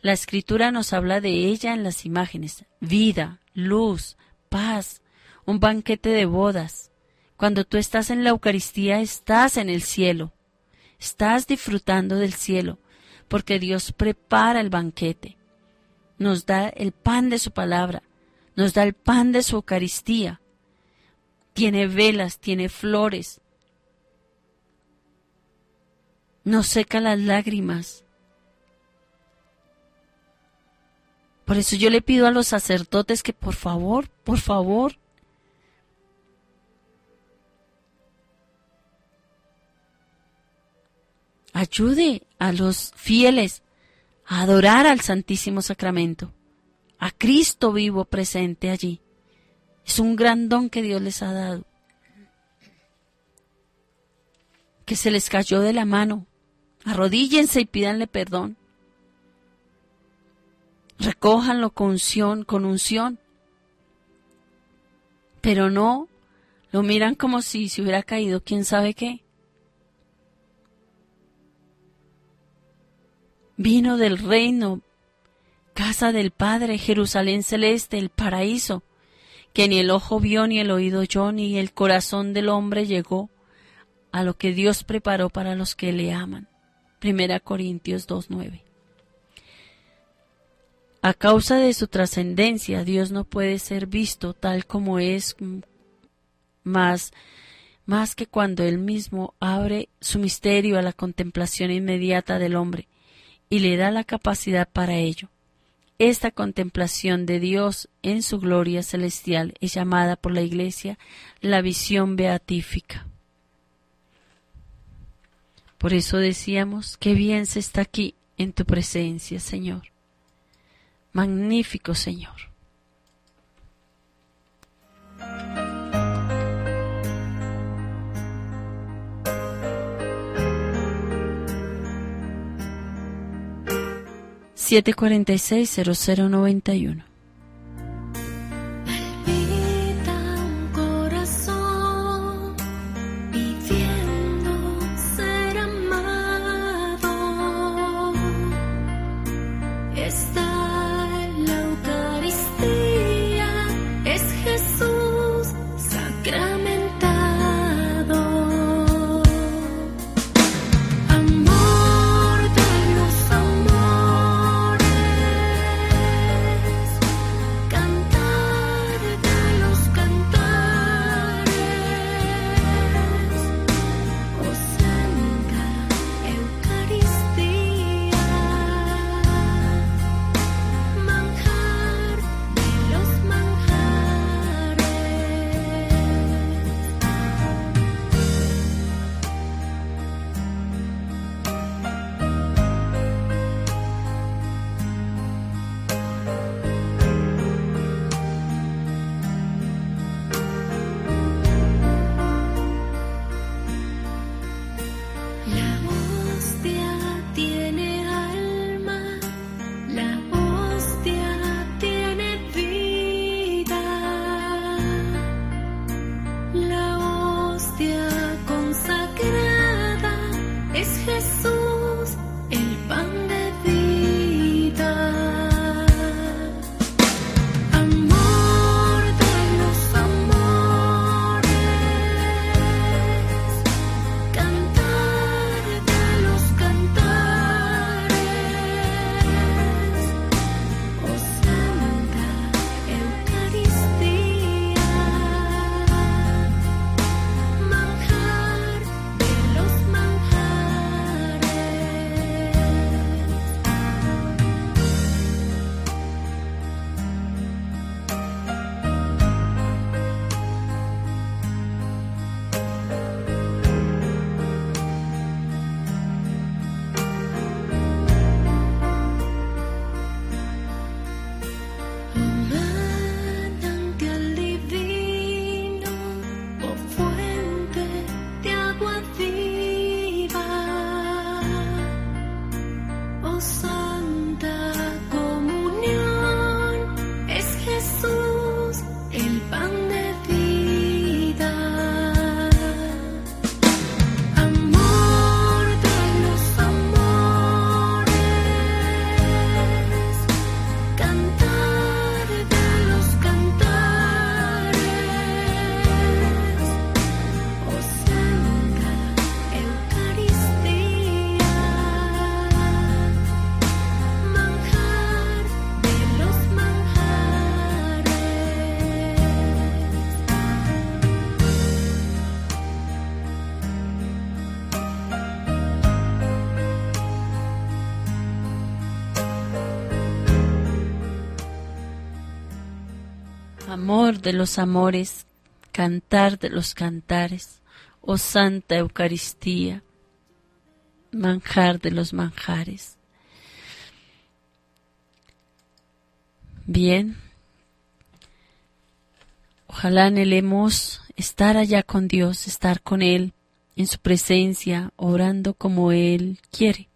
La escritura nos habla de ella en las imágenes, vida, luz, paz, un banquete de bodas. Cuando tú estás en la Eucaristía estás en el cielo, estás disfrutando del cielo, porque Dios prepara el banquete nos da el pan de su palabra, nos da el pan de su Eucaristía. tiene velas, tiene flores. Nos seca las lágrimas. Por eso yo le pido a los sacerdotes que por favor, por favor, ayude a los fieles a adorar al Santísimo Sacramento, a Cristo vivo presente allí. Es un gran don que Dios les ha dado, que se les cayó de la mano. Arrodíllense y pídanle perdón. Recójanlo con unción, con unción. Pero no, lo miran como si se hubiera caído quién sabe qué. Vino del reino, casa del Padre, Jerusalén celeste, el paraíso, que ni el ojo vio, ni el oído oyó, ni el corazón del hombre llegó a lo que Dios preparó para los que le aman. Primera Corintios 2.9. A causa de su trascendencia, Dios no puede ser visto tal como es más, más que cuando Él mismo abre su misterio a la contemplación inmediata del hombre y le da la capacidad para ello. Esta contemplación de Dios en su gloria celestial es llamada por la Iglesia la visión beatífica. Por eso decíamos, qué bien se está aquí en tu presencia, Señor. Magnífico Señor. 746-0091. Palpita un corazón pidiendo ser amado. Está Amor de los amores, cantar de los cantares, oh Santa Eucaristía, manjar de los manjares. Bien, ojalá anhelemos estar allá con Dios, estar con Él, en su presencia, orando como Él quiere,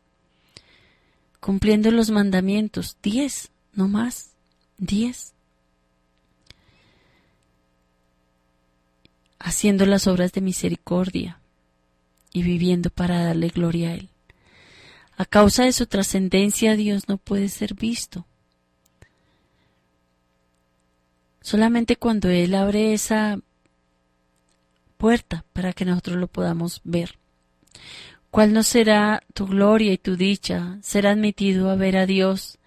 cumpliendo los mandamientos, diez, no más, diez. Haciendo las obras de misericordia y viviendo para darle gloria a Él. A causa de su trascendencia Dios no puede ser visto. Solamente cuando Él abre esa puerta para que nosotros lo podamos ver. ¿Cuál no será tu gloria y tu dicha? Ser admitido a ver a Dios,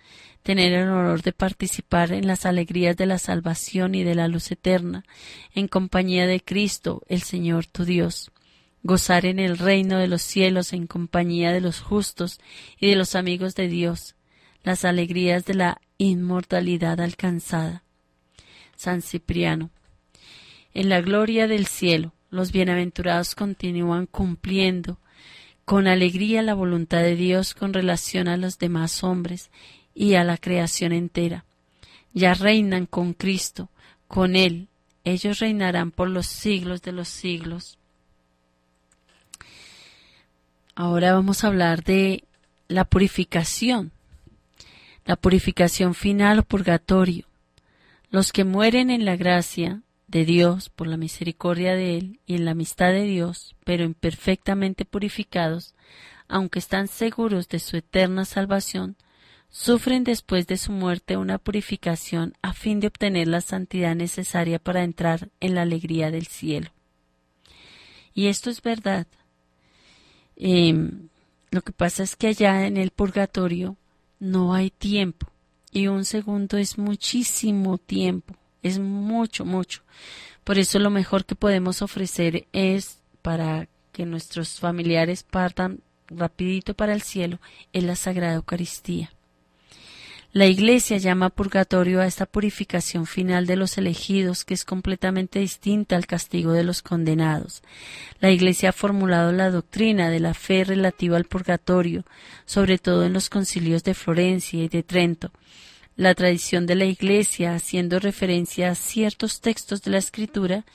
tener el honor de participar en las alegrías de la salvación y de la luz eterna, en compañía de Cristo, el Señor tu Dios, gozar en el reino de los cielos en compañía de los justos y de los amigos de Dios, las alegrías de la inmortalidad alcanzada. San Cipriano. En la gloria del cielo, los bienaventurados continúan cumpliendo con alegría la voluntad de Dios con relación a los demás hombres y a la creación entera. Ya reinan con Cristo, con Él. Ellos reinarán por los siglos de los siglos. Ahora vamos a hablar de la purificación, la purificación final o purgatorio. Los que mueren en la gracia de Dios por la misericordia de Él y en la amistad de Dios, pero imperfectamente purificados, aunque están seguros de su eterna salvación, sufren después de su muerte una purificación a fin de obtener la santidad necesaria para entrar en la alegría del cielo. Y esto es verdad. Em, lo que pasa es que allá en el purgatorio no hay tiempo y un segundo es muchísimo tiempo, es mucho, mucho. Por eso lo mejor que podemos ofrecer es para que nuestros familiares partan rapidito para el cielo es la Sagrada Eucaristía. La Iglesia llama purgatorio a esta purificación final de los elegidos que es completamente distinta al castigo de los condenados. La Iglesia ha formulado la doctrina de la fe relativa al purgatorio, sobre todo en los concilios de Florencia y de Trento. La tradición de la Iglesia, haciendo referencia a ciertos textos de la Escritura,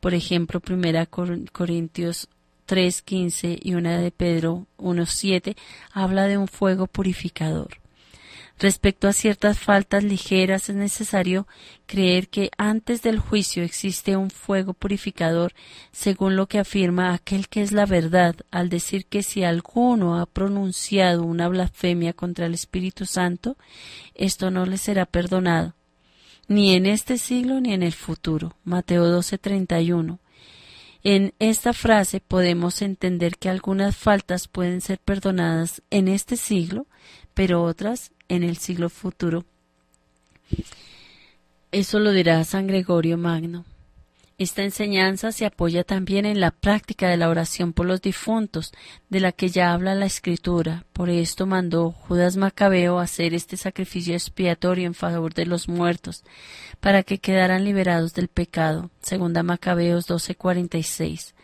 por ejemplo, 1 Corintios 3.15 y una de Pedro 1.7, habla de un fuego purificador. Respecto a ciertas faltas ligeras es necesario creer que antes del juicio existe un fuego purificador, según lo que afirma aquel que es la verdad, al decir que si alguno ha pronunciado una blasfemia contra el Espíritu Santo, esto no le será perdonado, ni en este siglo ni en el futuro. Mateo 12:31. En esta frase podemos entender que algunas faltas pueden ser perdonadas en este siglo, pero otras en el siglo futuro. Eso lo dirá San Gregorio Magno. Esta enseñanza se apoya también en la práctica de la oración por los difuntos, de la que ya habla la Escritura. Por esto mandó Judas Macabeo hacer este sacrificio expiatorio en favor de los muertos, para que quedaran liberados del pecado. Segunda Macabeos 12:46.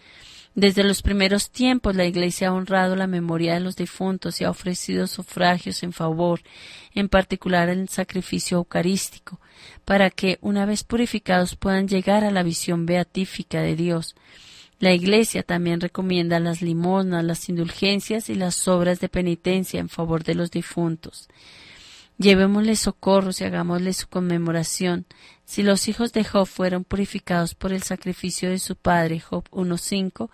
Desde los primeros tiempos la Iglesia ha honrado la memoria de los difuntos y ha ofrecido sufragios en favor, en particular el sacrificio eucarístico, para que, una vez purificados, puedan llegar a la visión beatífica de Dios. La Iglesia también recomienda las limosnas, las indulgencias y las obras de penitencia en favor de los difuntos. Llevémosle socorros y hagámosle su conmemoración. Si los hijos de Job fueron purificados por el sacrificio de su padre, Job 1.5,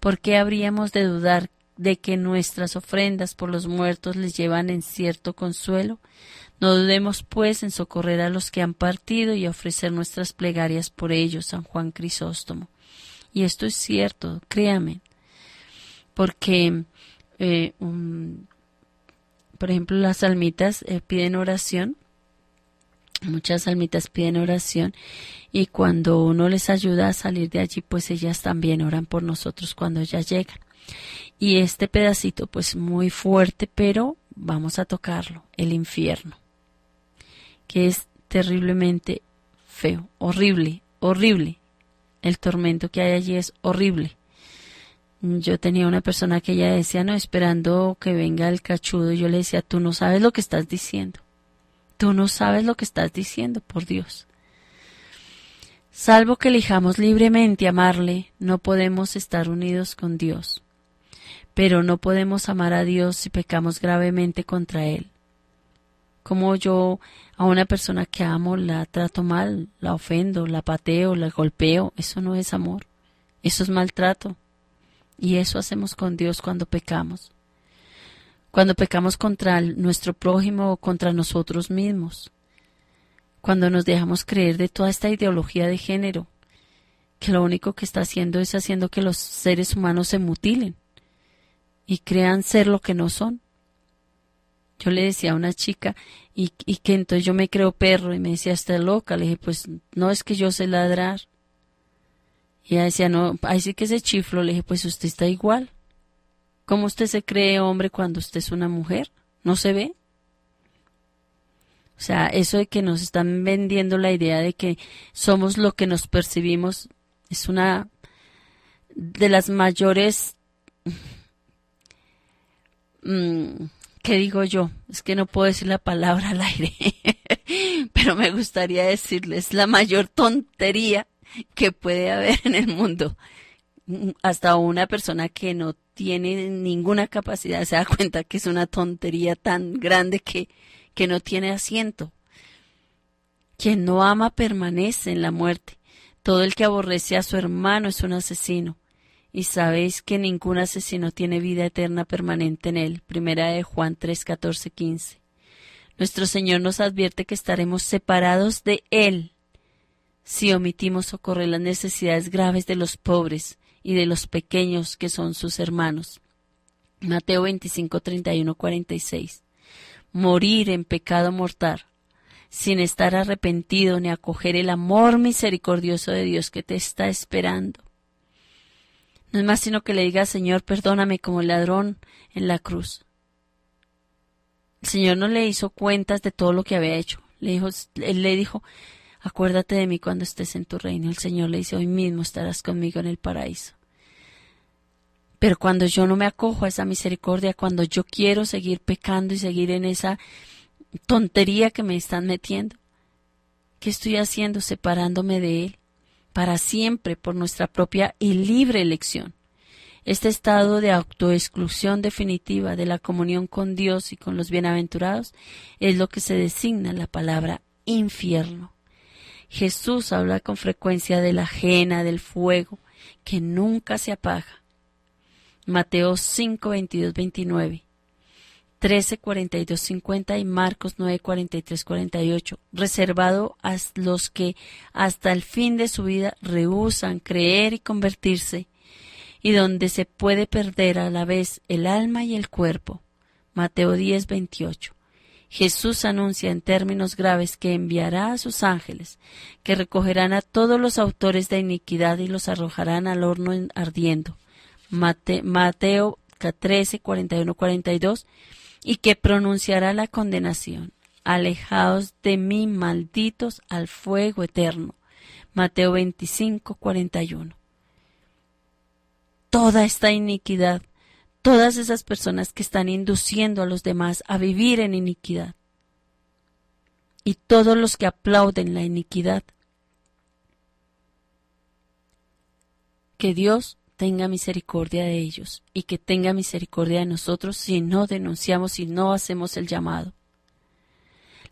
¿por qué habríamos de dudar de que nuestras ofrendas por los muertos les llevan en cierto consuelo? No dudemos, pues, en socorrer a los que han partido y ofrecer nuestras plegarias por ellos, San Juan Crisóstomo. Y esto es cierto, créame, porque eh, un, por ejemplo, las almitas eh, piden oración, muchas almitas piden oración y cuando uno les ayuda a salir de allí, pues ellas también oran por nosotros cuando ellas llegan. Y este pedacito, pues muy fuerte, pero vamos a tocarlo, el infierno, que es terriblemente feo, horrible, horrible. El tormento que hay allí es horrible. Yo tenía una persona que ella decía, no, esperando que venga el cachudo. Yo le decía, tú no sabes lo que estás diciendo. Tú no sabes lo que estás diciendo, por Dios. Salvo que elijamos libremente amarle, no podemos estar unidos con Dios. Pero no podemos amar a Dios si pecamos gravemente contra Él. Como yo a una persona que amo la trato mal, la ofendo, la pateo, la golpeo, eso no es amor, eso es maltrato. Y eso hacemos con Dios cuando pecamos. Cuando pecamos contra nuestro prójimo o contra nosotros mismos. Cuando nos dejamos creer de toda esta ideología de género, que lo único que está haciendo es haciendo que los seres humanos se mutilen y crean ser lo que no son. Yo le decía a una chica, y, que entonces yo me creo perro, y me decía, está loca. Le dije, pues no es que yo sé ladrar. Y ella decía, no, ahí sí que se chiflo. Le dije, pues usted está igual. ¿Cómo usted se cree hombre cuando usted es una mujer? ¿No se ve? O sea, eso de que nos están vendiendo la idea de que somos lo que nos percibimos es una de las mayores... Mm, ¿Qué digo yo? Es que no puedo decir la palabra al aire, pero me gustaría decirles la mayor tontería que puede haber en el mundo. Hasta una persona que no tiene ninguna capacidad se da cuenta que es una tontería tan grande que, que no tiene asiento. Quien no ama permanece en la muerte. Todo el que aborrece a su hermano es un asesino. Y sabéis que ningún asesino tiene vida eterna permanente en él. Primera de Juan 3, 14, 15. Nuestro Señor nos advierte que estaremos separados de Él si omitimos socorrer las necesidades graves de los pobres y de los pequeños que son sus hermanos. Mateo 25, 31, 46. Morir en pecado mortal, sin estar arrepentido ni acoger el amor misericordioso de Dios que te está esperando. No es más sino que le diga, Señor, perdóname como ladrón en la cruz. El Señor no le hizo cuentas de todo lo que había hecho. Le dijo, él le dijo, Acuérdate de mí cuando estés en tu reino. El Señor le dice, hoy mismo estarás conmigo en el paraíso. Pero cuando yo no me acojo a esa misericordia, cuando yo quiero seguir pecando y seguir en esa tontería que me están metiendo, ¿qué estoy haciendo? Separándome de Él para siempre por nuestra propia y libre elección. Este estado de autoexclusión definitiva de la comunión con Dios y con los bienaventurados es lo que se designa la palabra infierno. Jesús habla con frecuencia de la ajena, del fuego, que nunca se apaga. Mateo 5, 22, 29. 13, 42, 50 y Marcos 9, 43, 48, reservado a los que hasta el fin de su vida rehusan creer y convertirse, y donde se puede perder a la vez el alma y el cuerpo. Mateo 10, 28. Jesús anuncia en términos graves que enviará a sus ángeles, que recogerán a todos los autores de iniquidad y los arrojarán al horno ardiendo. Mateo 13, 41, 42, y que pronunciará la condenación. Alejaos de mí, malditos, al fuego eterno. Mateo 25, 41. Toda esta iniquidad todas esas personas que están induciendo a los demás a vivir en iniquidad. Y todos los que aplauden la iniquidad. Que Dios tenga misericordia de ellos y que tenga misericordia de nosotros si no denunciamos y no hacemos el llamado.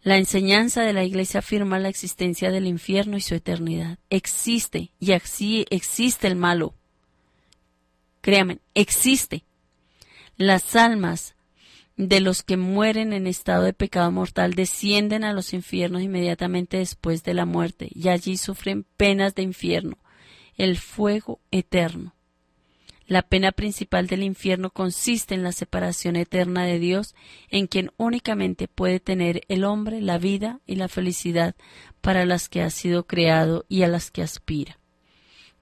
La enseñanza de la Iglesia afirma la existencia del infierno y su eternidad. Existe y así existe el malo. Créanme, existe. Las almas de los que mueren en estado de pecado mortal descienden a los infiernos inmediatamente después de la muerte y allí sufren penas de infierno, el fuego eterno. La pena principal del infierno consiste en la separación eterna de Dios, en quien únicamente puede tener el hombre la vida y la felicidad para las que ha sido creado y a las que aspira.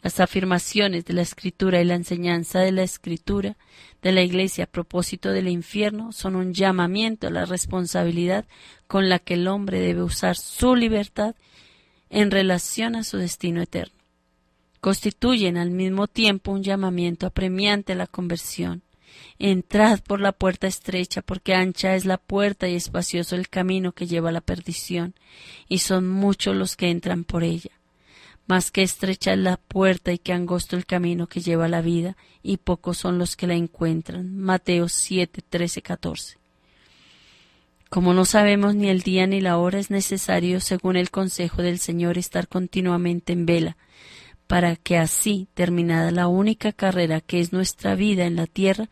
Las afirmaciones de la Escritura y la enseñanza de la Escritura de la Iglesia a propósito del infierno son un llamamiento a la responsabilidad con la que el hombre debe usar su libertad en relación a su destino eterno. Constituyen al mismo tiempo un llamamiento apremiante a la conversión. Entrad por la puerta estrecha, porque ancha es la puerta y espacioso el camino que lleva a la perdición, y son muchos los que entran por ella. Mas que estrecha es la puerta y que angosto el camino que lleva la vida, y pocos son los que la encuentran. Mateo 7, 13, 14. Como no sabemos ni el día ni la hora, es necesario, según el consejo del Señor, estar continuamente en vela, para que así, terminada la única carrera que es nuestra vida en la tierra,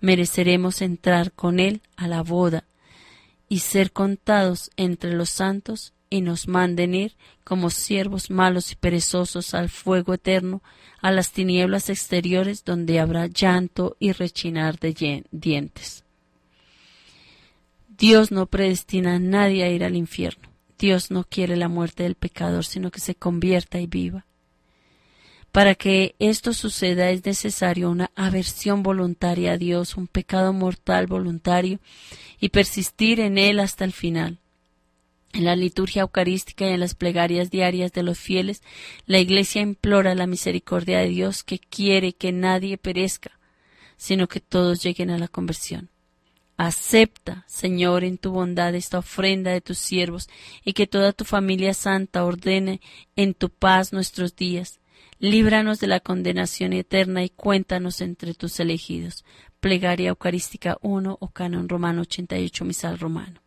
mereceremos entrar con Él a la boda y ser contados entre los santos y nos manden ir como siervos malos y perezosos al fuego eterno, a las tinieblas exteriores donde habrá llanto y rechinar de dientes. Dios no predestina a nadie a ir al infierno. Dios no quiere la muerte del pecador, sino que se convierta y viva. Para que esto suceda es necesario una aversión voluntaria a Dios, un pecado mortal voluntario, y persistir en él hasta el final. En la liturgia eucarística y en las plegarias diarias de los fieles, la Iglesia implora la misericordia de Dios que quiere que nadie perezca, sino que todos lleguen a la conversión. Acepta, Señor, en tu bondad esta ofrenda de tus siervos y que toda tu familia santa ordene en tu paz nuestros días. Líbranos de la condenación eterna y cuéntanos entre tus elegidos. Plegaria Eucarística 1 o Canon Romano 88 Misal Romano.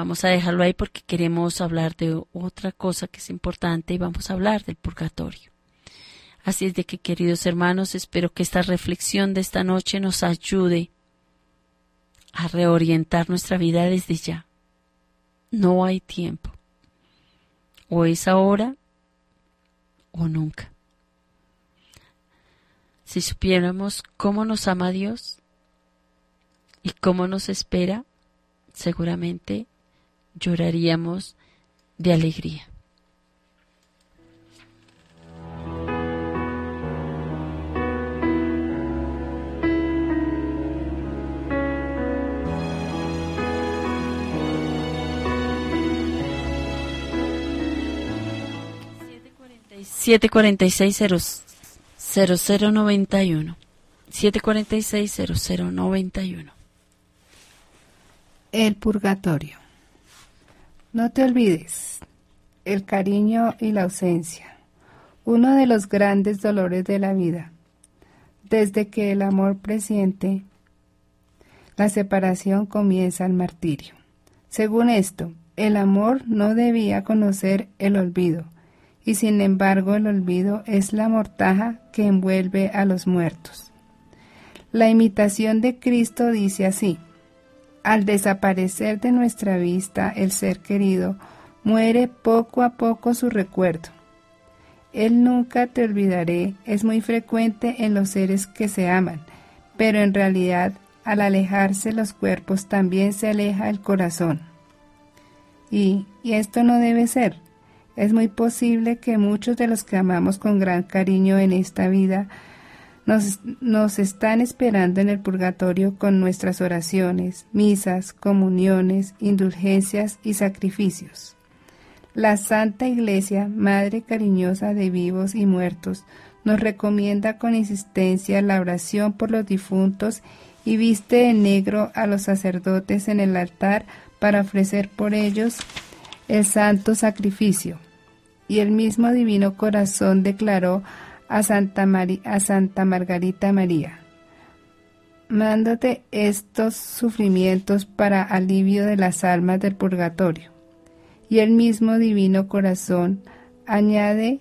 Vamos a dejarlo ahí porque queremos hablar de otra cosa que es importante y vamos a hablar del purgatorio. Así es de que, queridos hermanos, espero que esta reflexión de esta noche nos ayude a reorientar nuestra vida desde ya. No hay tiempo. O es ahora o nunca. Si supiéramos cómo nos ama Dios y cómo nos espera, seguramente lloraríamos de alegría. 746 0091 746 0091 El purgatorio. No te olvides el cariño y la ausencia, uno de los grandes dolores de la vida. Desde que el amor presiente, la separación comienza el martirio. Según esto, el amor no debía conocer el olvido, y sin embargo el olvido es la mortaja que envuelve a los muertos. La imitación de Cristo dice así, al desaparecer de nuestra vista el ser querido, muere poco a poco su recuerdo. El nunca te olvidaré es muy frecuente en los seres que se aman, pero en realidad al alejarse los cuerpos también se aleja el corazón. Y, y esto no debe ser. Es muy posible que muchos de los que amamos con gran cariño en esta vida nos, están esperando en el purgatorio con nuestras oraciones, misas, comuniones, indulgencias y sacrificios. La Santa Iglesia, Madre cariñosa de vivos y muertos, nos recomienda con insistencia la oración por los difuntos y viste de negro a los sacerdotes en el altar para ofrecer por ellos el santo sacrificio y el mismo Divino Corazón declaró a Santa, a Santa Margarita María, mándate estos sufrimientos para alivio de las almas del purgatorio. Y el mismo Divino Corazón añade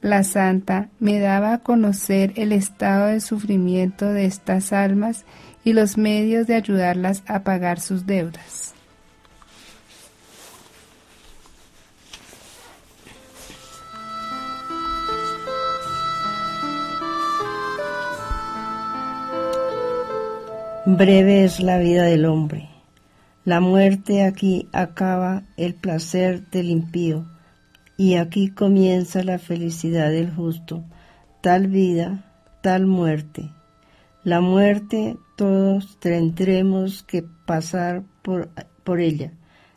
la Santa me daba a conocer el estado de sufrimiento de estas almas y los medios de ayudarlas a pagar sus deudas. Breve es la vida del hombre. La muerte aquí acaba el placer del impío, y aquí comienza la felicidad del justo. Tal vida, tal muerte. La muerte todos tendremos que pasar por, por ella.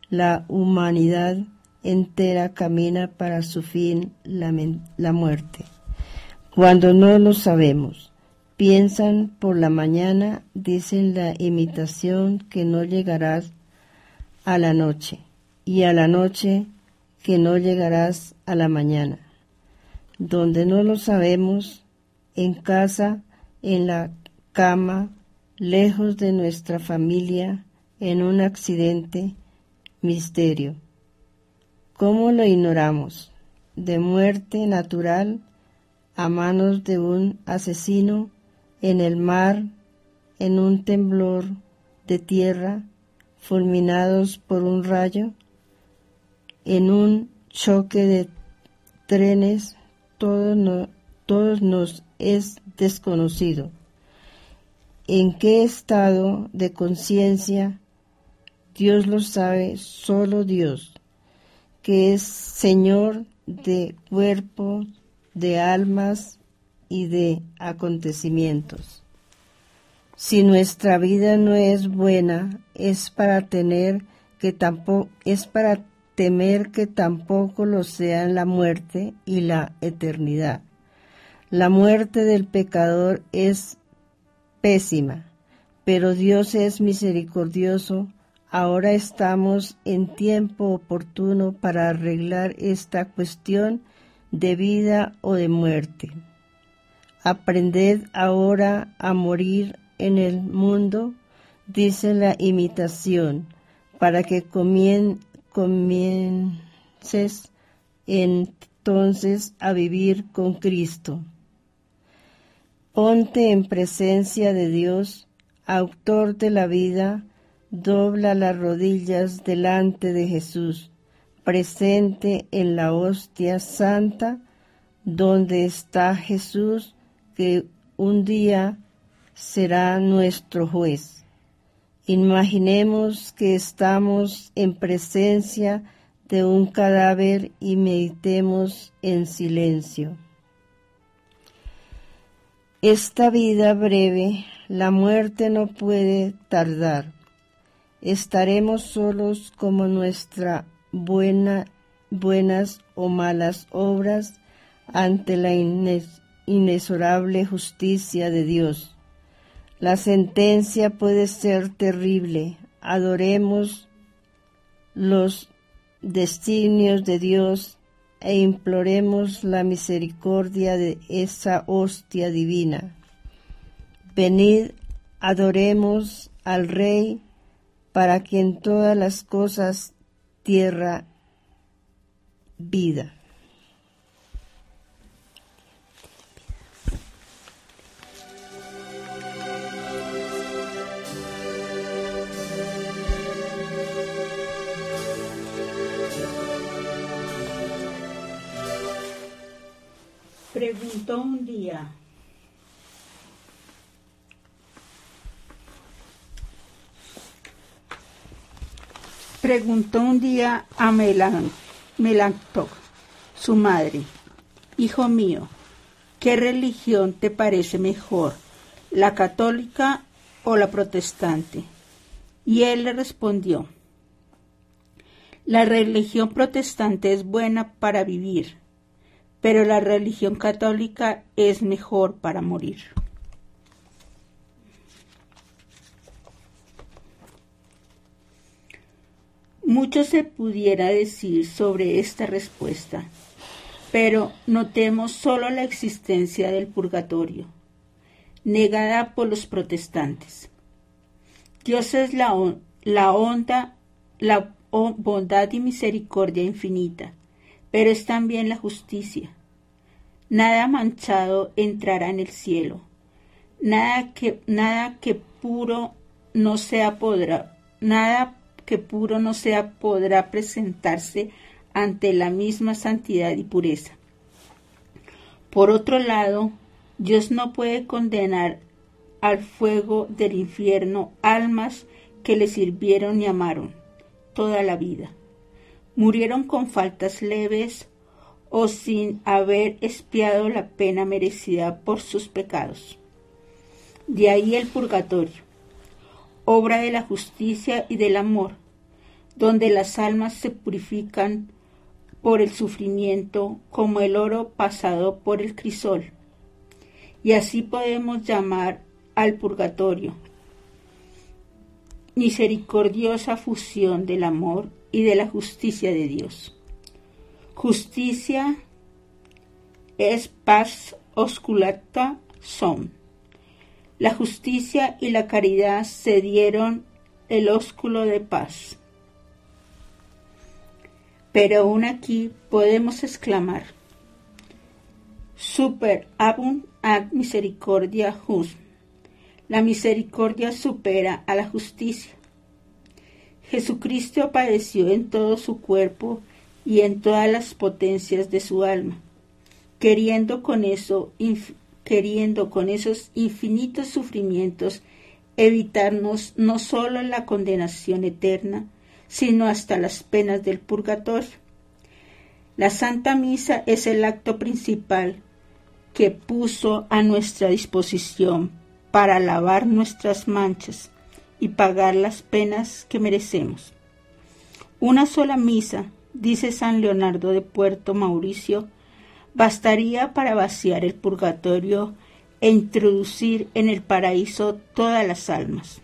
La humanidad entera camina para su fin la, la muerte. Cuando no lo sabemos, piensan por la mañana, dicen la imitación que no llegarás a la noche, y a la noche que no llegarás a la mañana. Donde no lo sabemos, en casa, en la cama, lejos de nuestra familia, en un accidente, misterio. ¿Cómo lo ignoramos? De muerte natural a manos de un asesino en el mar, en un temblor de tierra, fulminados por un rayo, en un choque de trenes, todo nos es desconocido. ¿En qué estado de conciencia? Dios lo sabe, solo Dios, que es Señor de cuerpos, de almas y de acontecimientos. Si nuestra vida no es buena, es para tener que tampoco es para temer que tampoco lo sean la muerte y la eternidad. La muerte del pecador es pésima, pero Dios es misericordioso. Ahora estamos en tiempo oportuno para arreglar esta cuestión de vida o de muerte. Aprended ahora a morir en el mundo, dice la imitación, para que comiences entonces a vivir con Cristo. Ponte en presencia de Dios, autor de la vida, dobla las rodillas delante de Jesús, presente en la hostia santa, donde está Jesús, que un día será nuestro juez. Imaginemos que estamos en presencia de un cadáver y meditemos en silencio. Esta vida breve, la muerte no puede tardar. Estaremos solos como nuestra buena, buenas o malas obras ante la inexorable justicia de Dios. La sentencia puede ser terrible. Adoremos los designios de Dios e imploremos la misericordia de esa hostia divina. Venid, adoremos al Rey, para quien todas las cosas tierra vida. Preguntó un día. Preguntó un día a Melan, su madre, Hijo mío, ¿qué religión te parece mejor, la católica o la protestante? Y él le respondió, la religión protestante es buena para vivir pero la religión católica es mejor para morir. Mucho se pudiera decir sobre esta respuesta, pero notemos solo la existencia del purgatorio, negada por los protestantes. Dios es la, la honda, la bondad y misericordia infinita pero es también la justicia. Nada manchado entrará en el cielo, nada que, nada que puro no sea podrá, nada que puro no sea podrá presentarse ante la misma santidad y pureza. Por otro lado, Dios no puede condenar al fuego del infierno almas que le sirvieron y amaron toda la vida murieron con faltas leves o sin haber espiado la pena merecida por sus pecados. De ahí el purgatorio, obra de la justicia y del amor, donde las almas se purifican por el sufrimiento como el oro pasado por el crisol. Y así podemos llamar al purgatorio. Misericordiosa fusión del amor y de la justicia de Dios. Justicia es paz osculata son. La justicia y la caridad se dieron el ósculo de paz. Pero aún aquí podemos exclamar, super abun ad misericordia jus. La misericordia supera a la justicia. Jesucristo padeció en todo su cuerpo y en todas las potencias de su alma, queriendo con eso queriendo con esos infinitos sufrimientos evitarnos no solo la condenación eterna, sino hasta las penas del purgatorio. La Santa Misa es el acto principal que puso a nuestra disposición para lavar nuestras manchas y pagar las penas que merecemos. Una sola misa, dice San Leonardo de Puerto Mauricio, bastaría para vaciar el purgatorio e introducir en el paraíso todas las almas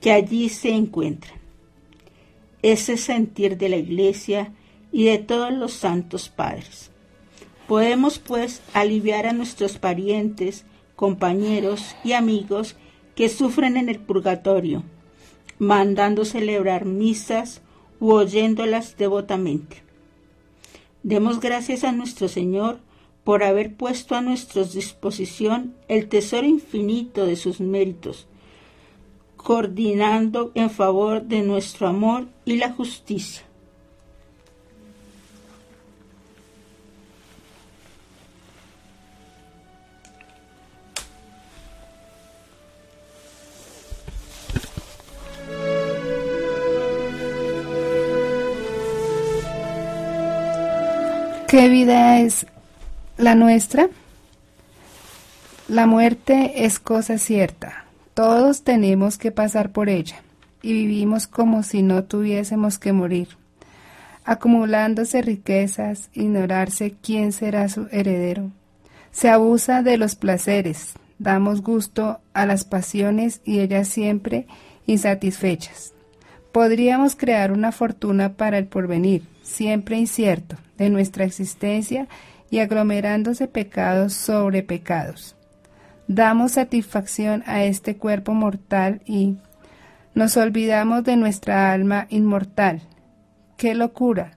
que allí se encuentran. Ese sentir de la Iglesia y de todos los santos padres. Podemos pues aliviar a nuestros parientes, compañeros y amigos que sufren en el purgatorio, mandando celebrar misas u oyéndolas devotamente. Demos gracias a nuestro Señor por haber puesto a nuestra disposición el tesoro infinito de sus méritos, coordinando en favor de nuestro amor y la justicia. ¿Qué vida es la nuestra? La muerte es cosa cierta. Todos tenemos que pasar por ella y vivimos como si no tuviésemos que morir, acumulándose riquezas, ignorarse quién será su heredero. Se abusa de los placeres, damos gusto a las pasiones y ellas siempre insatisfechas. Podríamos crear una fortuna para el porvenir, siempre incierto, de nuestra existencia y aglomerándose pecados sobre pecados. Damos satisfacción a este cuerpo mortal y nos olvidamos de nuestra alma inmortal. ¡Qué locura!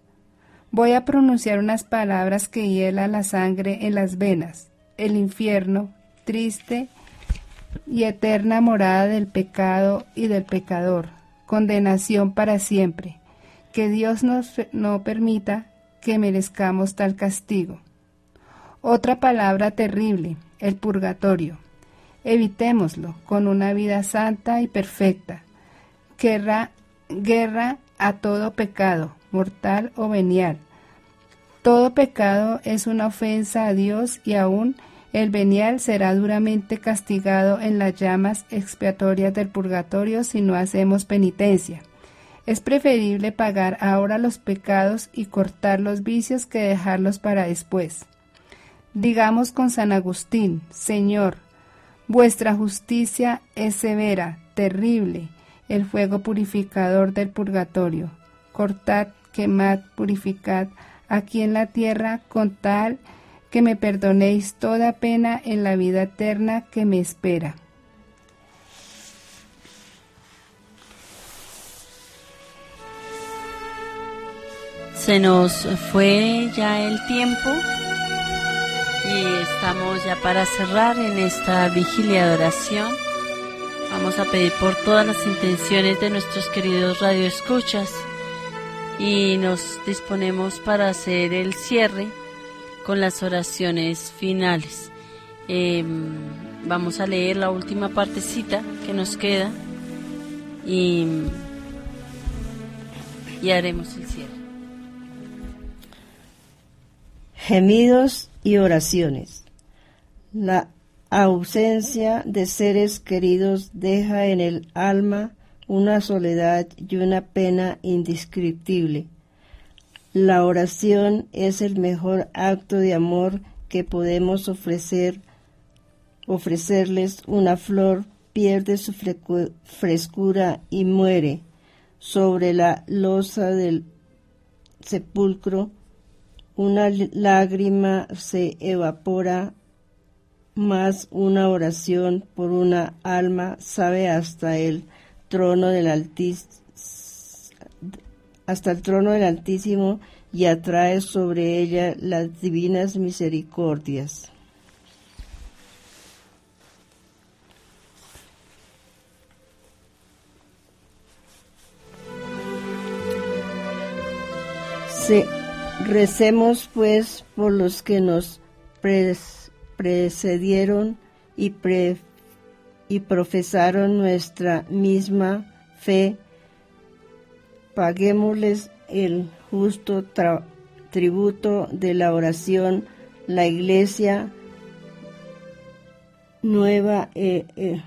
Voy a pronunciar unas palabras que hiela la sangre en las venas. El infierno, triste y eterna morada del pecado y del pecador. Condenación para siempre. Que Dios nos no permita que merezcamos tal castigo. Otra palabra terrible, el purgatorio. Evitémoslo con una vida santa y perfecta. Guerra, guerra a todo pecado, mortal o venial. Todo pecado es una ofensa a Dios y aún el venial será duramente castigado en las llamas expiatorias del purgatorio si no hacemos penitencia. Es preferible pagar ahora los pecados y cortar los vicios que dejarlos para después. Digamos con San Agustín, Señor, vuestra justicia es severa, terrible, el fuego purificador del purgatorio. Cortad, quemad, purificad aquí en la tierra con tal que me perdonéis toda pena en la vida eterna que me espera. Se nos fue ya el tiempo y estamos ya para cerrar en esta vigilia de oración. Vamos a pedir por todas las intenciones de nuestros queridos radioescuchas y nos disponemos para hacer el cierre con las oraciones finales. Em, vamos a leer la última partecita que nos queda y, y haremos el cierre. Gemidos y oraciones. La ausencia de seres queridos deja en el alma una soledad y una pena indescriptible. La oración es el mejor acto de amor que podemos ofrecer. Ofrecerles una flor pierde su frescura y muere sobre la losa del sepulcro. Una lágrima se evapora, más una oración por una alma sabe hasta el trono del Altísimo hasta el trono del Altísimo y atrae sobre ella las divinas misericordias. Recemos pues por los que nos precedieron y, y profesaron nuestra misma fe paguémosles el justo tributo de la oración, la iglesia nueva eh, eh,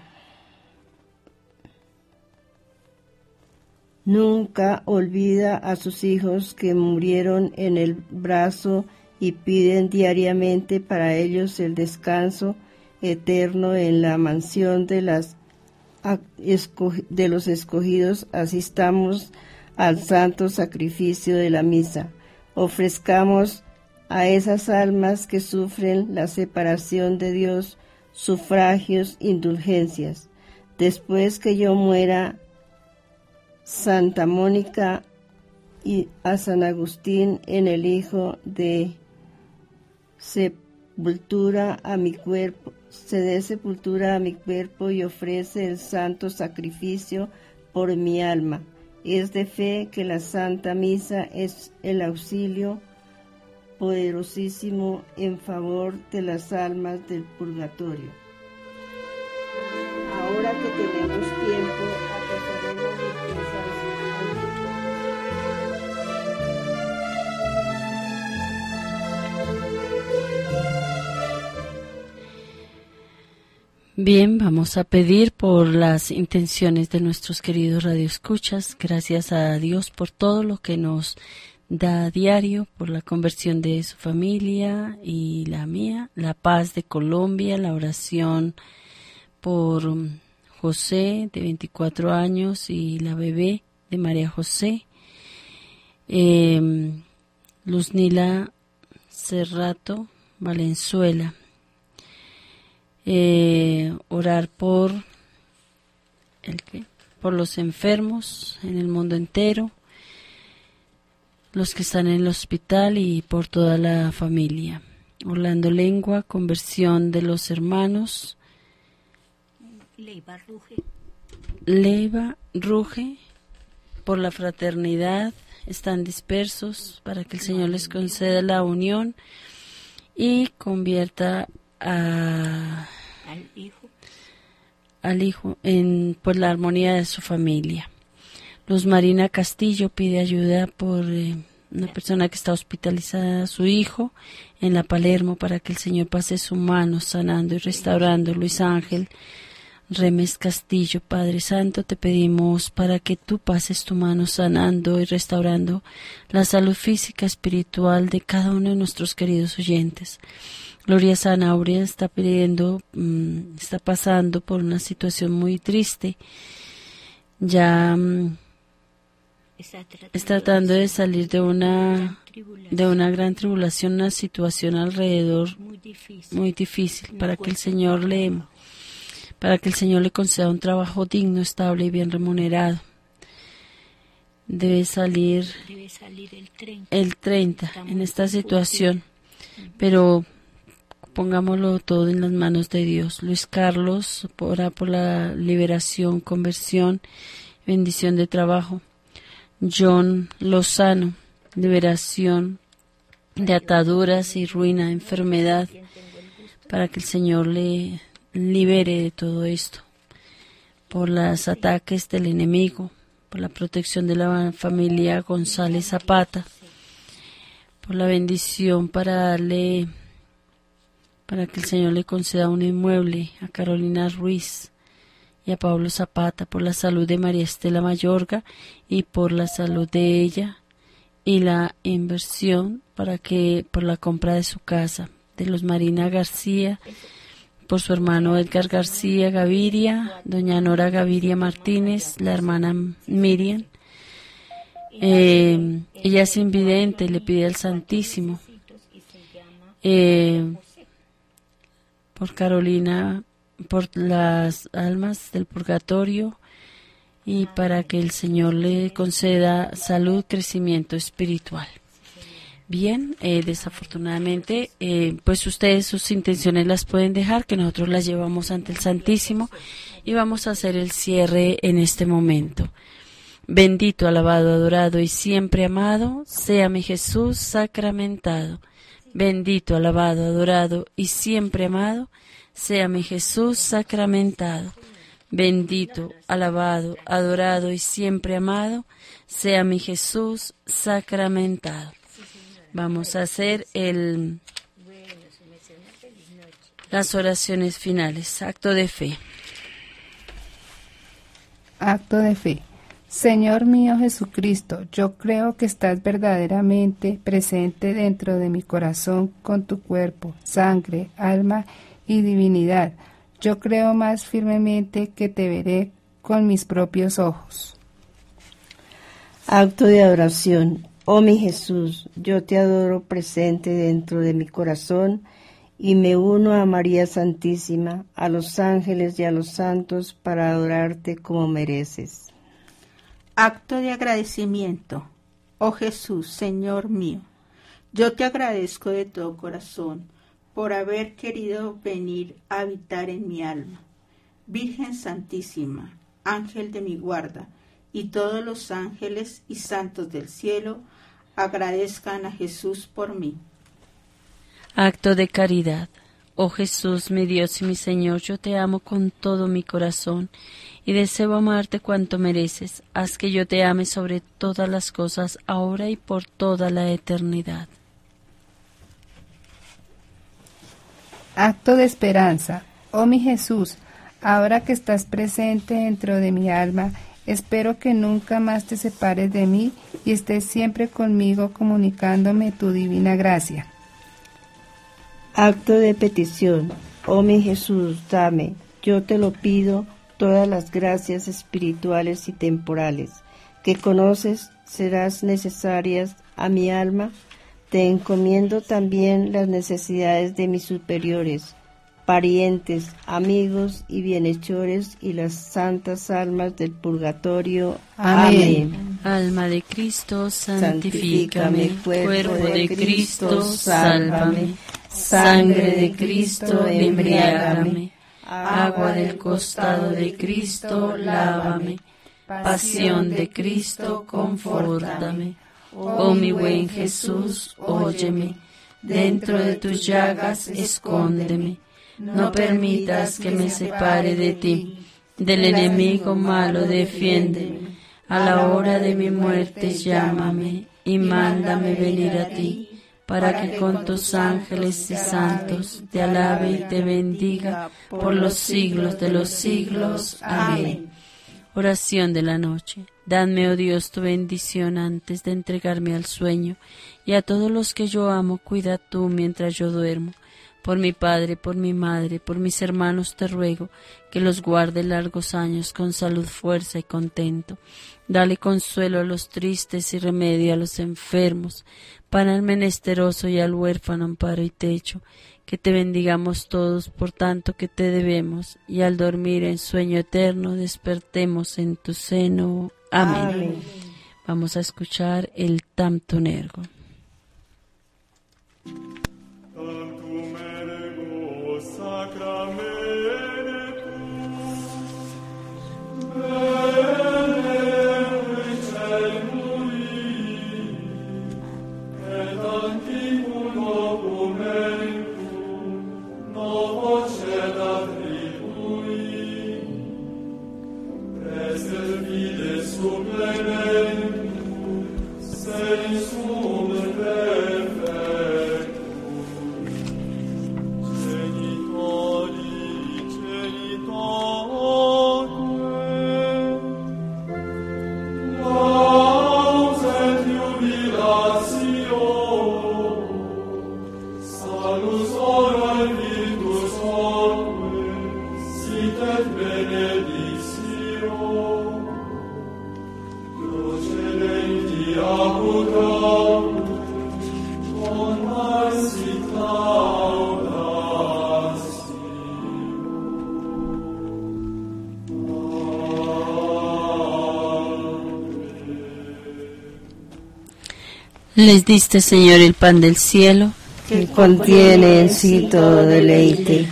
nunca olvida a sus hijos que murieron en el brazo y piden diariamente para ellos el descanso eterno en la mansión de las los escogidos asistamos al santo sacrificio de la misa. Ofrezcamos a esas almas que sufren la separación de Dios sufragios, indulgencias. Después que yo muera, Santa Mónica y a San Agustín en el Hijo de sepultura a mi cuerpo, se dé sepultura a mi cuerpo y ofrece el santo sacrificio por mi alma es de fe que la Santa Misa es el auxilio poderosísimo en favor de las almas del purgatorio. Bien, vamos a pedir por las intenciones de nuestros queridos radioescuchas. Gracias a Dios por todo lo que nos da a diario, por la conversión de su familia y la mía, la paz de Colombia, la oración por José de 24 años y la bebé de María José. Eh, Nila Cerrato Valenzuela eh, orar por el por los enfermos en el mundo entero, los que están en el hospital y por toda la familia. Orlando Lengua, conversión de los hermanos. Leiva Ruge. Leiva Ruge, por la fraternidad, están dispersos para que el Señor les conceda la unión y convierta a al hijo, al hijo en por la armonía de su familia. Luz Marina Castillo pide ayuda por eh, una persona que está hospitalizada, su hijo, en la Palermo, para que el Señor pase su mano sanando y restaurando. Luis Ángel Remes Castillo, Padre Santo, te pedimos para que tú pases tu mano sanando y restaurando la salud física, espiritual de cada uno de nuestros queridos oyentes. Gloria Sanauria está pidiendo, mm, está pasando por una situación muy triste. Ya mm, está tratando de salir de una de una gran tribulación, una situación alrededor muy difícil, para que el Señor le para que el Señor le conceda un trabajo digno, estable y bien remunerado. Debe salir, el 30 en esta situación, pero pongámoslo todo en las manos de Dios. Luis Carlos, ora por la liberación, conversión, bendición de trabajo. John Lozano, liberación de ataduras y ruina, enfermedad, para que el Señor le libere de todo esto. Por los ataques del enemigo, por la protección de la familia González Zapata, por la bendición para darle para que el Señor le conceda un inmueble a Carolina Ruiz y a Pablo Zapata por la salud de María Estela Mayorga y por la salud de ella y la inversión para que por la compra de su casa de los Marina García por su hermano Edgar García Gaviria, doña Nora Gaviria Martínez, la hermana Miriam. Eh, ella es invidente, le pide al Santísimo. Eh, por Carolina, por las almas del purgatorio y para que el Señor le conceda salud, crecimiento espiritual. Bien, eh, desafortunadamente, eh, pues ustedes sus intenciones las pueden dejar, que nosotros las llevamos ante el Santísimo y vamos a hacer el cierre en este momento. Bendito, alabado, adorado y siempre amado sea mi Jesús sacramentado. Bendito, alabado, adorado y siempre amado sea mi Jesús sacramentado. Bendito, alabado, adorado y siempre amado sea mi Jesús sacramentado. Vamos a hacer el, las oraciones finales. Acto de fe. Acto de fe. Señor mío Jesucristo, yo creo que estás verdaderamente presente dentro de mi corazón con tu cuerpo, sangre, alma y divinidad. Yo creo más firmemente que te veré con mis propios ojos. Acto de adoración. Oh mi Jesús, yo te adoro presente dentro de mi corazón y me uno a María Santísima, a los ángeles y a los santos para adorarte como mereces. Acto de agradecimiento. Oh Jesús, Señor mío, yo te agradezco de todo corazón por haber querido venir a habitar en mi alma. Virgen Santísima, Ángel de mi guarda, y todos los ángeles y santos del cielo, agradezcan a Jesús por mí. Acto de caridad. Oh Jesús, mi Dios y mi Señor, yo te amo con todo mi corazón y deseo amarte cuanto mereces. Haz que yo te ame sobre todas las cosas, ahora y por toda la eternidad. Acto de esperanza. Oh mi Jesús, ahora que estás presente dentro de mi alma, espero que nunca más te separes de mí y estés siempre conmigo comunicándome tu divina gracia. Acto de petición. Oh mi Jesús, dame, yo te lo pido, todas las gracias espirituales y temporales que conoces serás necesarias a mi alma. Te encomiendo también las necesidades de mis superiores, parientes, amigos y bienhechores y las santas almas del purgatorio. Amén. Alma de Cristo, santifícame. Cuerpo de Cristo, sálvame. Sangre de Cristo, embriágame. Agua del costado de Cristo, lávame. Pasión de Cristo, confórtame. Oh mi buen Jesús, óyeme. Dentro de tus llagas, escóndeme no permitas que me separe de ti. Del enemigo malo defiéndeme. A la hora de mi muerte llámame y mándame venir a ti, para que con tus ángeles y santos te alabe y te bendiga por los siglos de los siglos. Amén. Oración de la noche. Dadme, oh Dios, tu bendición antes de entregarme al sueño, y a todos los que yo amo, cuida tú mientras yo duermo por mi padre, por mi madre, por mis hermanos te ruego, que los guarde largos años con salud, fuerza y contento. Dale consuelo a los tristes y remedio a los enfermos, pan al menesteroso y al huérfano amparo y techo. Que te bendigamos todos por tanto que te debemos, y al dormir en sueño eterno despertemos en tu seno. Amén. Vamos a escuchar el Tamtonergo. sacramentum. Les diste, Señor, el pan del cielo. que contiene en sí todo deleite.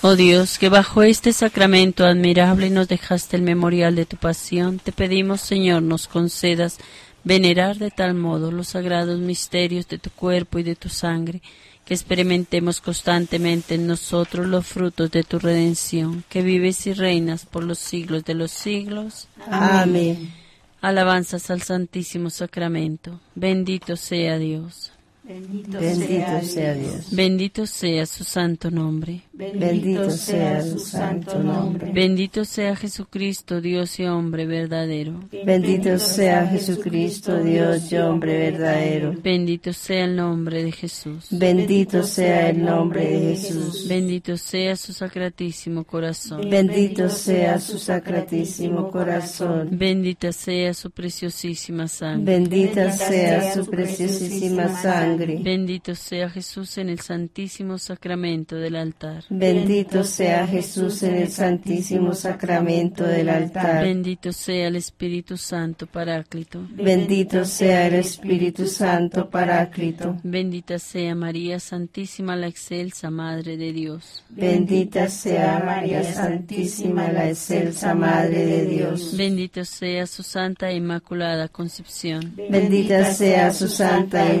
Oh Dios, que bajo este sacramento admirable nos dejaste el memorial de tu pasión, te pedimos, Señor, nos concedas venerar de tal modo los sagrados misterios de tu cuerpo y de tu sangre, que experimentemos constantemente en nosotros los frutos de tu redención, que vives y reinas por los siglos de los siglos. Amén. Alabanzas al Santísimo Sacramento. Bendito sea Dios. Bendito sea Dios. Bendito sea su santo nombre. Bendito sea su santo nombre. Bendito sea Jesucristo, Dios y hombre verdadero. Bendito sea Jesucristo, Dios y hombre verdadero. Bendito sea el nombre de Jesús. Bendito sea el nombre de Jesús. Bendito sea su sacratísimo corazón. Bendito sea su sacratísimo corazón. Bendita sea su preciosísima sangre. Bendita sea su preciosísima sangre. Bendito sea Jesús en el santísimo sacramento del altar. Bendito sea Jesús en el santísimo sacramento del altar. Bendito sea el Espíritu Santo Paráclito. Bendito sea el Espíritu Santo Paráclito. Bendita sea María Santísima, la excelsa Madre de Dios. Bendita sea María Santísima, la excelsa Madre de Dios. Bendito sea su Santa e Inmaculada Concepción. Bendita sea su Santa e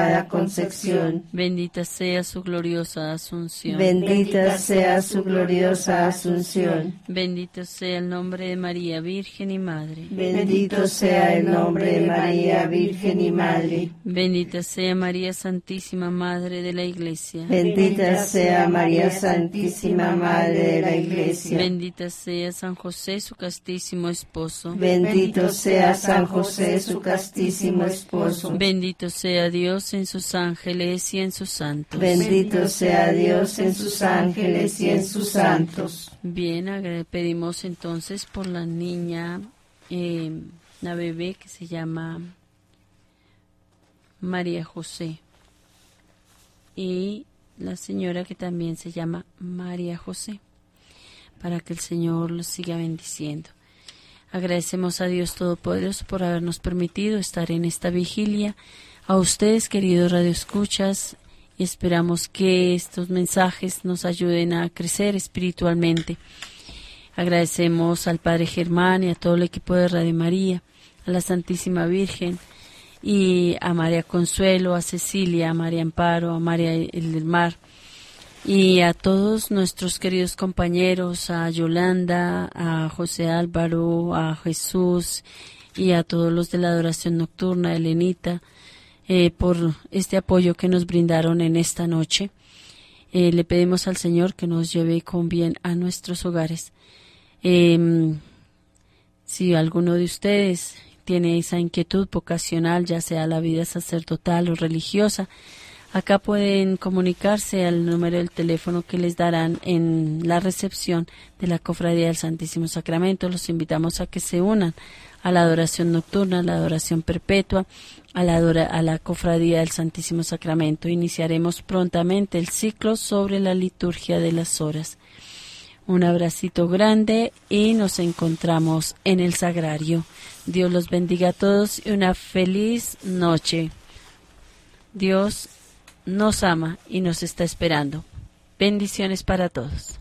Inmaculada Concepción. Bendita sea su gloriosa Asunción. Bendita sea su gloriosa Asunción. Bendito sea el nombre de María, Virgen y Madre. Bendito sea el nombre de María, Virgen y Madre. Bendita sea María Santísima, Madre de la Iglesia. Bendita sea María Santísima, Madre de la Iglesia. Bendita sea San José, su castísimo esposo. Bendito sea San José, su castísimo esposo. Bendito sea Dios en sus ángeles y en sus santos. Bendito sea Dios en sus ángeles y en sus santos. Bien, pedimos entonces por la niña, eh, la bebé que se llama María José y la señora que también se llama María José, para que el Señor los siga bendiciendo. Agradecemos a Dios Todopoderoso por habernos permitido estar en esta vigilia. A ustedes, queridos radioescuchas, esperamos que estos mensajes nos ayuden a crecer espiritualmente. Agradecemos al Padre Germán y a todo el equipo de Radio María, a la Santísima Virgen y a María Consuelo, a Cecilia, a María Amparo, a María El del Mar y a todos nuestros queridos compañeros, a Yolanda, a José Álvaro, a Jesús y a todos los de la adoración nocturna, a Elenita, eh, por este apoyo que nos brindaron en esta noche. Eh, le pedimos al Señor que nos lleve con bien a nuestros hogares. Em, si alguno de ustedes tiene esa inquietud vocacional, ya sea la vida sacerdotal o religiosa, acá pueden comunicarse al número del teléfono que les darán en la recepción de la Cofradía del Santísimo Sacramento. Los invitamos a que se unan a la adoración nocturna, a la adoración perpetua, a la, adora- a la Cofradía del Santísimo Sacramento. Iniciaremos prontamente el ciclo sobre la liturgia de las horas. Un abracito grande y nos encontramos en el sagrario. Dios los bendiga a todos y una feliz noche. Dios nos ama y nos está esperando. Bendiciones para todos.